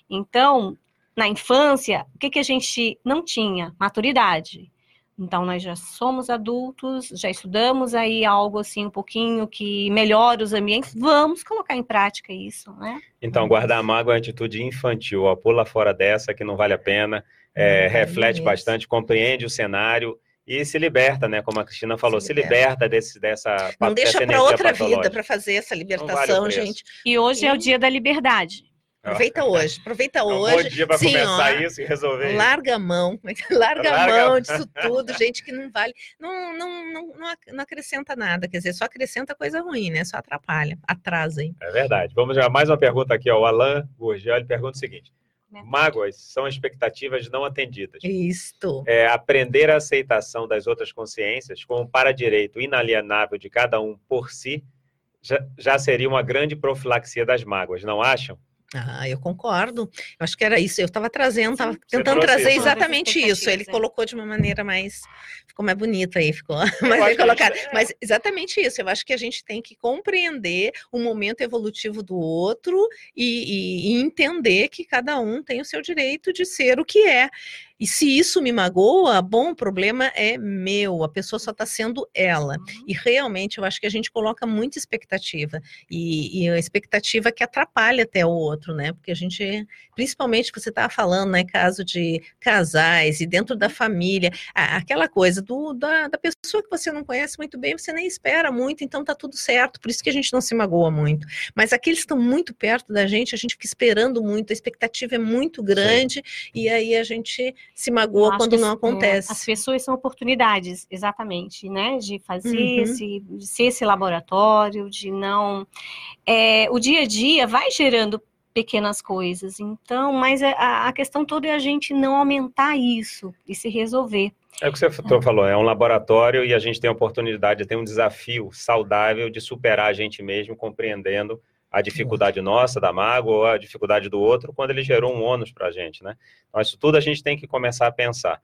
Então, na infância, o que, que a gente não tinha? Maturidade. Então, nós já somos adultos, já estudamos aí algo assim um pouquinho que melhora os ambientes, vamos colocar em prática isso, né? Então, guardar a mágoa é uma atitude infantil, ó, pula fora dessa que não vale a pena, é, reflete isso. bastante, compreende o cenário e se liberta, né? Como a Cristina falou, se, se liberta. liberta desse, dessa Não deixa para outra vida para fazer essa libertação, vale gente. E hoje e... é o dia da liberdade. Aproveita hoje, aproveita é um hoje. Bom dia para começar ó, isso e resolver. Larga a mão, larga, larga a mão disso tudo, gente que não vale, não, não, não, não, acrescenta nada, quer dizer, só acrescenta coisa ruim, né? Só atrapalha, atrasa, hein? É verdade. Vamos já mais uma pergunta aqui, ó. O Alain Gurgel, ele pergunta o seguinte: Mágoas são expectativas não atendidas. Isto. É, aprender a aceitação das outras consciências como para-direito inalienável de cada um por si já, já seria uma grande profilaxia das mágoas, não acham? Ah, eu concordo. Eu acho que era isso. Eu estava trazendo, estava tentando trazer isso. exatamente isso. Ele é. colocou de uma maneira mais. Ficou mais bonito aí, ficou mais bem colocado. É. Mas exatamente isso. Eu acho que a gente tem que compreender o momento evolutivo do outro e, e, e entender que cada um tem o seu direito de ser o que é. E se isso me magoa, bom, o problema é meu, a pessoa só está sendo ela. Uhum. E realmente eu acho que a gente coloca muita expectativa. E, e a expectativa que atrapalha até o outro, né? Porque a gente, principalmente você estava falando, né, caso de casais e dentro da família, aquela coisa do, da, da pessoa que você não conhece muito bem, você nem espera muito, então tá tudo certo, por isso que a gente não se magoa muito. Mas aqueles que estão muito perto da gente, a gente fica esperando muito, a expectativa é muito grande, Sim. e aí a gente se magoa quando não acontece. É, as pessoas são oportunidades, exatamente, né? De fazer uhum. esse, de ser esse laboratório, de não. É, o dia a dia vai gerando pequenas coisas. Então, mas é, a, a, questão toda é a gente não aumentar isso e se resolver. É o que você é. falou, é um laboratório e a gente tem a oportunidade, tem um desafio saudável de superar a gente mesmo, compreendendo a dificuldade nossa, da mágoa, ou a dificuldade do outro, quando ele gerou um ônus para a gente, né? Então, isso tudo a gente tem que começar a pensar.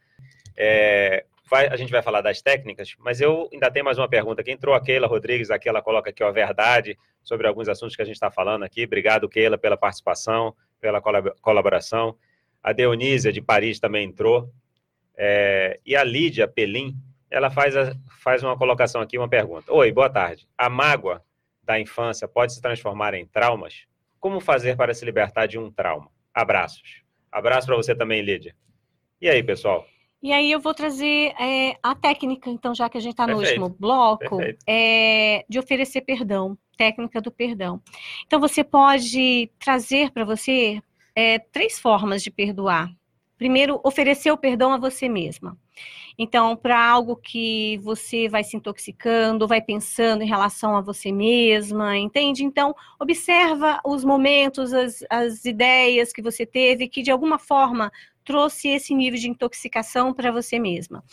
É, vai, a gente vai falar das técnicas, mas eu ainda tenho mais uma pergunta aqui. Entrou a Keila Rodrigues aqui, ela coloca aqui a verdade sobre alguns assuntos que a gente está falando aqui. Obrigado, Keila, pela participação, pela colaboração. A Dionísia, de Paris, também entrou. É, e a Lídia Pelim, ela faz, a, faz uma colocação aqui, uma pergunta. Oi, boa tarde. A mágoa da infância pode se transformar em traumas? Como fazer para se libertar de um trauma? Abraços. Abraço para você também, Lídia. E aí, pessoal? E aí eu vou trazer é, a técnica, então, já que a gente está no último bloco, é, de oferecer perdão, técnica do perdão. Então, você pode trazer para você é, três formas de perdoar. Primeiro, oferecer o perdão a você mesma. Então, para algo que você vai se intoxicando, vai pensando em relação a você mesma, entende? Então, observa os momentos, as, as ideias que você teve que de alguma forma trouxe esse nível de intoxicação para você mesma.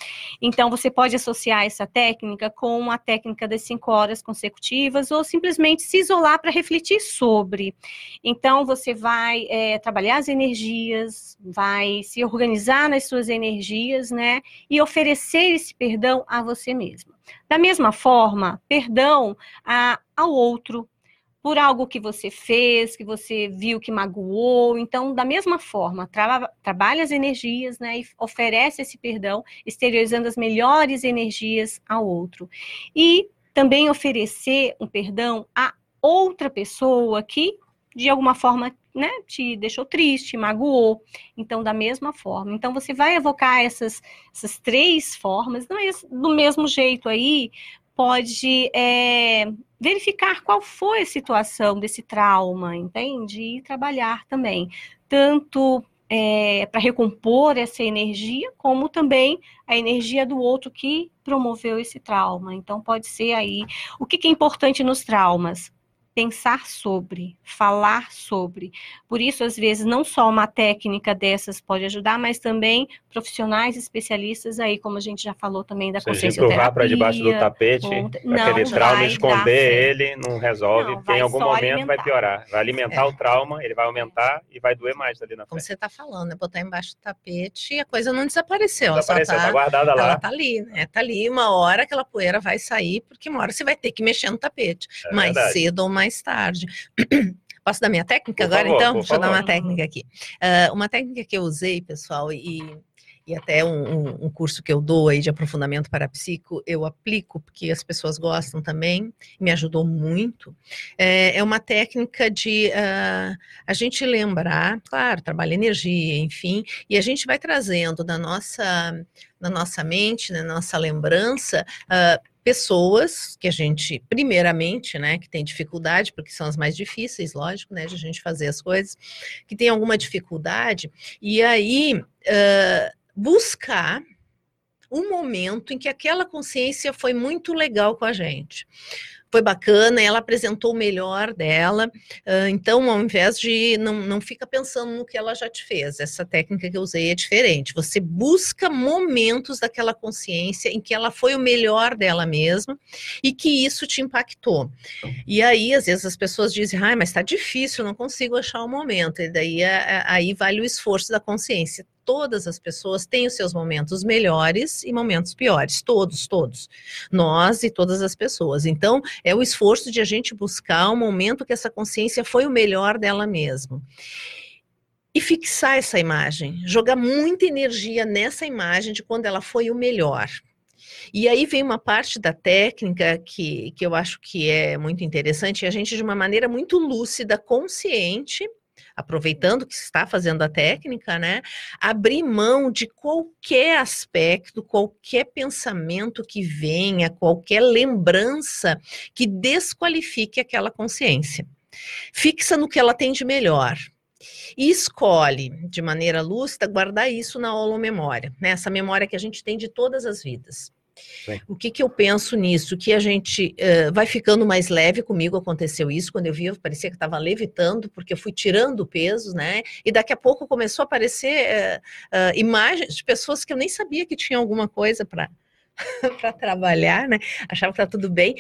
Então, você pode associar essa técnica com a técnica das cinco horas consecutivas ou simplesmente se isolar para refletir sobre. Então, você vai é, trabalhar as energias, vai se organizar nas suas energias, né? E oferecer esse perdão a você mesma. Da mesma forma, perdão a, ao outro, por algo que você fez, que você viu que magoou. Então, da mesma forma, tra trabalha as energias, né, e oferece esse perdão, exteriorizando as melhores energias ao outro. E também oferecer um perdão a outra pessoa que, de alguma forma, né, te deixou triste, magoou. Então, da mesma forma. Então, você vai evocar essas, essas três formas, não é do mesmo jeito aí, pode é, verificar qual foi a situação desse trauma, entende? E trabalhar também, tanto é, para recompor essa energia, como também a energia do outro que promoveu esse trauma. Então, pode ser aí. O que, que é importante nos traumas? Pensar sobre, falar sobre. Por isso, às vezes, não só uma técnica dessas pode ajudar, mas também profissionais especialistas aí, como a gente já falou também da consciência empurrar para debaixo do tapete, aquele trauma, esconder ele, não resolve, não, porque em algum momento alimentar. vai piorar. Vai alimentar é. o trauma, ele vai aumentar e vai doer mais ali na frente. Como você está falando, é botar embaixo do tapete e a coisa não desapareceu. Desapareceu, está tá guardada lá. Ela está ali, né? Tá ali, uma hora aquela poeira vai sair, porque uma hora você vai ter que mexer no tapete. É mais verdade. cedo ou mais mais tarde. Posso dar minha técnica por agora, favor, então? Deixa eu dar uma técnica aqui. Uh, uma técnica que eu usei, pessoal, e, e até um, um, curso que eu dou aí de aprofundamento para psico, eu aplico, porque as pessoas gostam também, me ajudou muito. É, é uma técnica de uh, a gente lembrar, claro, trabalha energia, enfim, e a gente vai trazendo da nossa, na nossa mente, na nossa lembrança, uh, pessoas que a gente, primeiramente, né, que tem dificuldade, porque são as mais difíceis, lógico, né, de a gente fazer as coisas, que tem alguma dificuldade, e aí uh, buscar um momento em que aquela consciência foi muito legal com a gente foi bacana, ela apresentou o melhor dela. Uh, então, ao invés de não, não fica pensando no que ela já te fez, essa técnica que eu usei é diferente. Você busca momentos daquela consciência em que ela foi o melhor dela mesma e que isso te impactou. E aí, às vezes, as pessoas dizem, ah, mas está difícil, não consigo achar o momento. E daí aí vale o esforço da consciência todas as pessoas têm os seus momentos melhores e momentos piores, todos, todos. Nós e todas as pessoas. Então, é o esforço de a gente buscar um momento que essa consciência foi o melhor dela mesma. E fixar essa imagem, jogar muita energia nessa imagem de quando ela foi o melhor. E aí vem uma parte da técnica que, que eu acho que é muito interessante, a gente, de uma maneira muito lúcida, consciente, aproveitando que está fazendo a técnica, né, abrir mão de qualquer aspecto, qualquer pensamento que venha, qualquer lembrança que desqualifique aquela consciência. Fixa no que ela tem de melhor. e escolhe de maneira lúcida guardar isso na holomemória, né? Essa memória que a gente tem de todas as vidas. Sim. O que, que eu penso nisso? Que a gente uh, vai ficando mais leve. Comigo aconteceu isso. Quando eu vi, eu parecia que estava levitando, porque eu fui tirando pesos, né? E daqui a pouco começou a aparecer uh, uh, imagens de pessoas que eu nem sabia que tinha alguma coisa para para trabalhar, né? Achava que tá tudo bem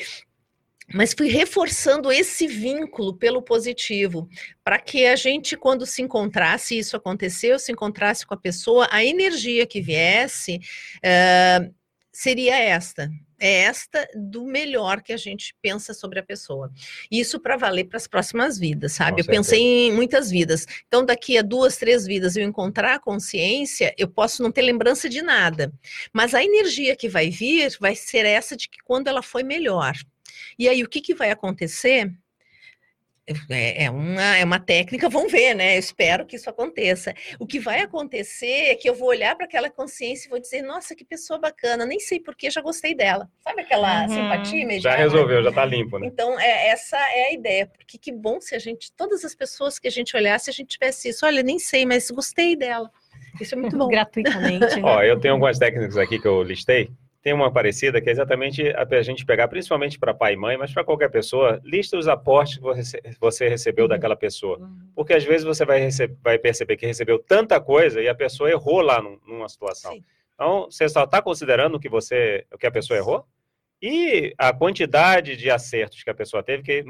mas fui reforçando esse vínculo pelo positivo, para que a gente, quando se encontrasse, isso aconteceu, se encontrasse com a pessoa, a energia que viesse uh, seria esta. É esta do melhor que a gente pensa sobre a pessoa. Isso para valer para as próximas vidas, sabe? Com eu certeza. pensei em muitas vidas. Então, daqui a duas, três vidas eu encontrar a consciência, eu posso não ter lembrança de nada. Mas a energia que vai vir vai ser essa de que quando ela foi melhor. E aí, o que, que vai acontecer? É, é, uma, é uma técnica, vamos ver, né? Eu espero que isso aconteça. O que vai acontecer é que eu vou olhar para aquela consciência e vou dizer, nossa, que pessoa bacana, nem sei porquê, já gostei dela. Sabe aquela uhum. simpatia imediata? Já resolveu, já está limpo, né? Então, é, essa é a ideia, porque que bom se a gente, todas as pessoas que a gente olhasse, a gente tivesse isso, olha, nem sei, mas gostei dela. Isso é muito bom. Gratuitamente. Né? Ó, eu tenho algumas técnicas aqui que eu listei, tem uma parecida que é exatamente a gente pegar, principalmente para pai e mãe, mas para qualquer pessoa, lista os aportes que você recebeu uhum. daquela pessoa. Uhum. Porque às vezes você vai, vai, perceber que recebeu tanta coisa e a pessoa errou lá num, numa situação. Sim. Então, você só está considerando o que você, o que a pessoa errou? E a quantidade de acertos que a pessoa teve, que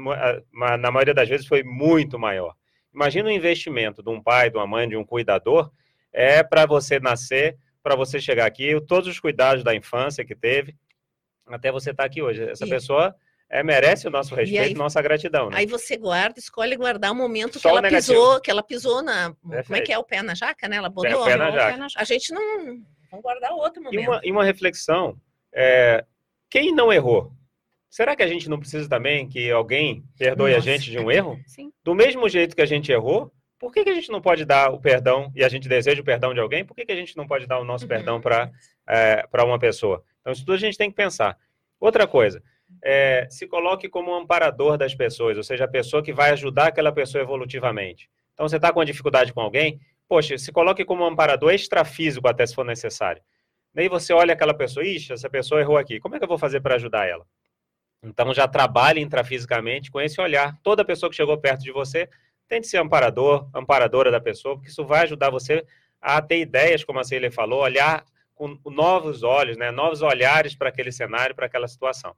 na maioria das vezes foi muito maior. Imagina o investimento de um pai, de uma mãe, de um cuidador, é para você nascer para você chegar aqui, todos os cuidados da infância que teve, até você estar tá aqui hoje. Essa e... pessoa é, merece o nosso respeito, aí, nossa gratidão. Né? Aí você guarda, escolhe guardar o momento Só que ela negativo. pisou, que ela pisou na. Perfeito. Como é que é o pé na jaca, né? Ela botou o pé na jaca. A gente não. Vamos guardar outro momento. E uma, e uma reflexão: é, quem não errou? Será que a gente não precisa também que alguém perdoe nossa. a gente de um erro? Sim. Do mesmo jeito que a gente errou, por que, que a gente não pode dar o perdão e a gente deseja o perdão de alguém? Por que, que a gente não pode dar o nosso uhum. perdão para é, uma pessoa? Então, isso tudo a gente tem que pensar. Outra coisa, é, se coloque como um amparador das pessoas, ou seja, a pessoa que vai ajudar aquela pessoa evolutivamente. Então, você está com uma dificuldade com alguém, poxa, se coloque como um amparador extrafísico até se for necessário. Daí você olha aquela pessoa, ixi, essa pessoa errou aqui, como é que eu vou fazer para ajudar ela? Então, já trabalhe intrafisicamente com esse olhar. Toda pessoa que chegou perto de você, Tente ser amparador, amparadora da pessoa, porque isso vai ajudar você a ter ideias, como a Celia falou, olhar com novos olhos, né, novos olhares para aquele cenário, para aquela situação.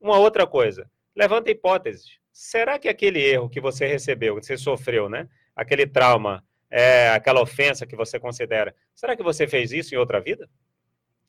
Uma outra coisa, levanta hipóteses. Será que aquele erro que você recebeu, que você sofreu, né, aquele trauma, é, aquela ofensa que você considera, será que você fez isso em outra vida?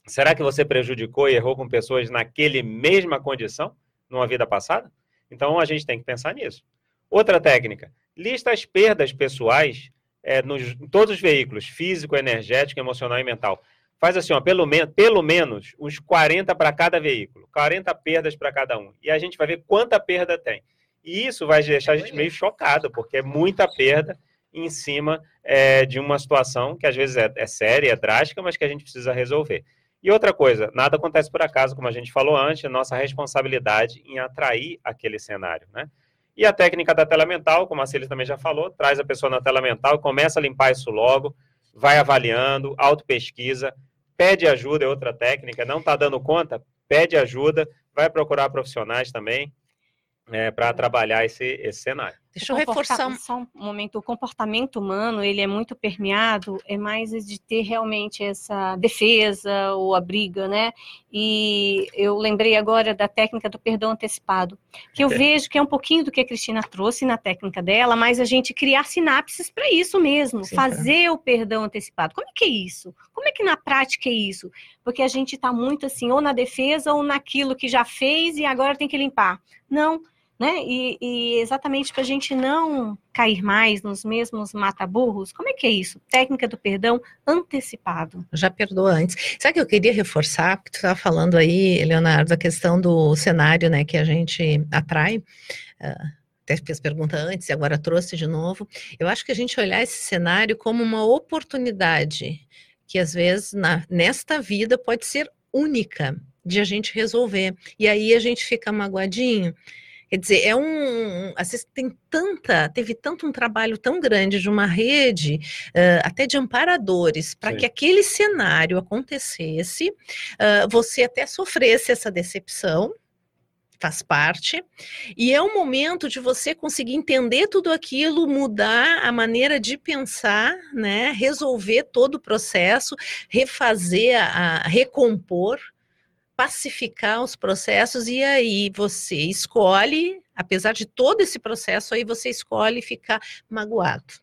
Será que você prejudicou e errou com pessoas naquele mesma condição, numa vida passada? Então a gente tem que pensar nisso. Outra técnica, lista as perdas pessoais é, nos, em todos os veículos, físico, energético, emocional e mental. Faz assim, ó, pelo, me pelo menos uns 40 para cada veículo, 40 perdas para cada um. E a gente vai ver quanta perda tem. E isso vai deixar a gente meio chocado, porque é muita perda em cima é, de uma situação que às vezes é, é séria, é drástica, mas que a gente precisa resolver. E outra coisa, nada acontece por acaso, como a gente falou antes, nossa responsabilidade em atrair aquele cenário, né? E a técnica da tela mental, como a Cília também já falou, traz a pessoa na tela mental, começa a limpar isso logo, vai avaliando, auto-pesquisa, pede ajuda, é outra técnica, não está dando conta, pede ajuda, vai procurar profissionais também, é, para trabalhar esse, esse cenário. Deixa eu reforçar só um momento. O comportamento humano ele é muito permeado, é mais de ter realmente essa defesa ou a briga, né? E eu lembrei agora da técnica do perdão antecipado, que eu é. vejo que é um pouquinho do que a Cristina trouxe na técnica dela, mas a gente criar sinapses para isso mesmo, Sim, fazer é. o perdão antecipado. Como é que é isso? Como é que na prática é isso? Porque a gente está muito assim, ou na defesa ou naquilo que já fez e agora tem que limpar. Não né? E, e exatamente para a gente não cair mais nos mesmos mata-burros, como é que é isso? Técnica do perdão antecipado. Já perdoa antes. Sabe que eu queria reforçar, porque tu estava falando aí, Leonardo, a questão do cenário né, que a gente atrai. Uh, até fez pergunta antes e agora trouxe de novo. Eu acho que a gente olhar esse cenário como uma oportunidade que às vezes na, nesta vida pode ser única de a gente resolver. E aí a gente fica magoadinho Quer dizer, é um. Assim, tem tanta, teve tanto um trabalho tão grande de uma rede, uh, até de amparadores, para que aquele cenário acontecesse, uh, você até sofresse essa decepção, faz parte, e é um momento de você conseguir entender tudo aquilo, mudar a maneira de pensar, né, resolver todo o processo, refazer, a, a recompor, pacificar os processos e aí você escolhe, apesar de todo esse processo, aí você escolhe ficar magoado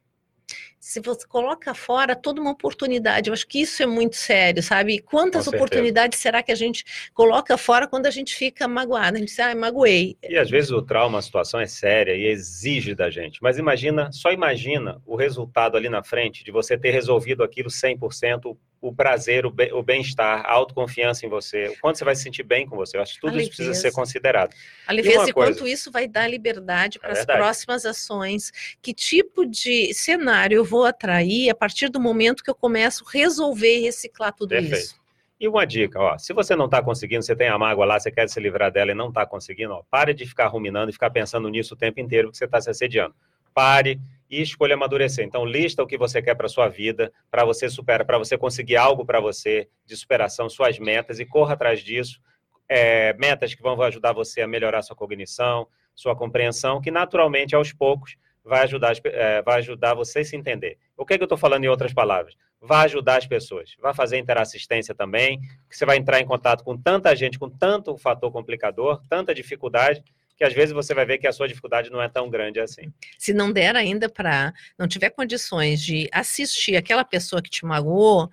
se você coloca fora toda uma oportunidade, eu acho que isso é muito sério, sabe? Quantas oportunidades será que a gente coloca fora quando a gente fica magoado? A gente diz, ah, magoei. E às vezes o trauma, a situação é séria e exige da gente. Mas imagina, só imagina o resultado ali na frente de você ter resolvido aquilo 100%, o prazer, o bem-estar, a autoconfiança em você, o quanto você vai se sentir bem com você. Eu acho que tudo isso precisa ser considerado. A leveza e, quanto isso vai dar liberdade para é as próximas ações. Que tipo de cenário eu vou atrair a partir do momento que eu começo a resolver e reciclar tudo Perfeito. isso? E uma dica, ó, se você não está conseguindo, você tem a mágoa lá, você quer se livrar dela e não está conseguindo, ó, pare de ficar ruminando e ficar pensando nisso o tempo inteiro que você está se assediando. Pare, e escolha amadurecer. Então, lista o que você quer para sua vida, para você superar, para você conseguir algo para você de superação, suas metas e corra atrás disso. É, metas que vão ajudar você a melhorar sua cognição, sua compreensão, que naturalmente, aos poucos, vai ajudar, é, vai ajudar você a se entender. O que, é que eu estou falando em outras palavras? Vai ajudar as pessoas, vai fazer interassistência também, que você vai entrar em contato com tanta gente, com tanto fator complicador, tanta dificuldade, que às vezes você vai ver que a sua dificuldade não é tão grande assim. Se não der ainda para, não tiver condições de assistir aquela pessoa que te magoou,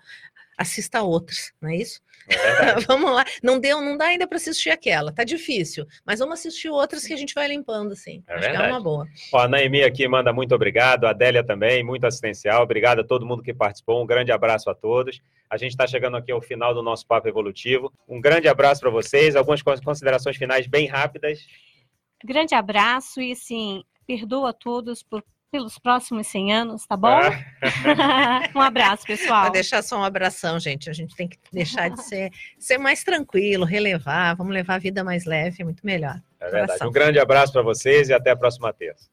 assista a outras, não é isso? É vamos lá, não deu, não dá ainda para assistir aquela, tá difícil, mas vamos assistir outras que a gente vai limpando, assim. É Acho verdade. que é uma boa. Ó, a Naemi aqui manda muito obrigado, a Adélia também, muito assistencial, obrigado a todo mundo que participou, um grande abraço a todos. A gente está chegando aqui ao final do nosso papo evolutivo. Um grande abraço para vocês, algumas considerações finais bem rápidas. Grande abraço e, assim, perdoa a todos por, pelos próximos 100 anos, tá bom? Ah. um abraço, pessoal. Vou deixar só um abração, gente. A gente tem que deixar de ser, ser mais tranquilo, relevar, vamos levar a vida mais leve, muito melhor. É verdade. Um grande abraço para vocês e até a próxima terça.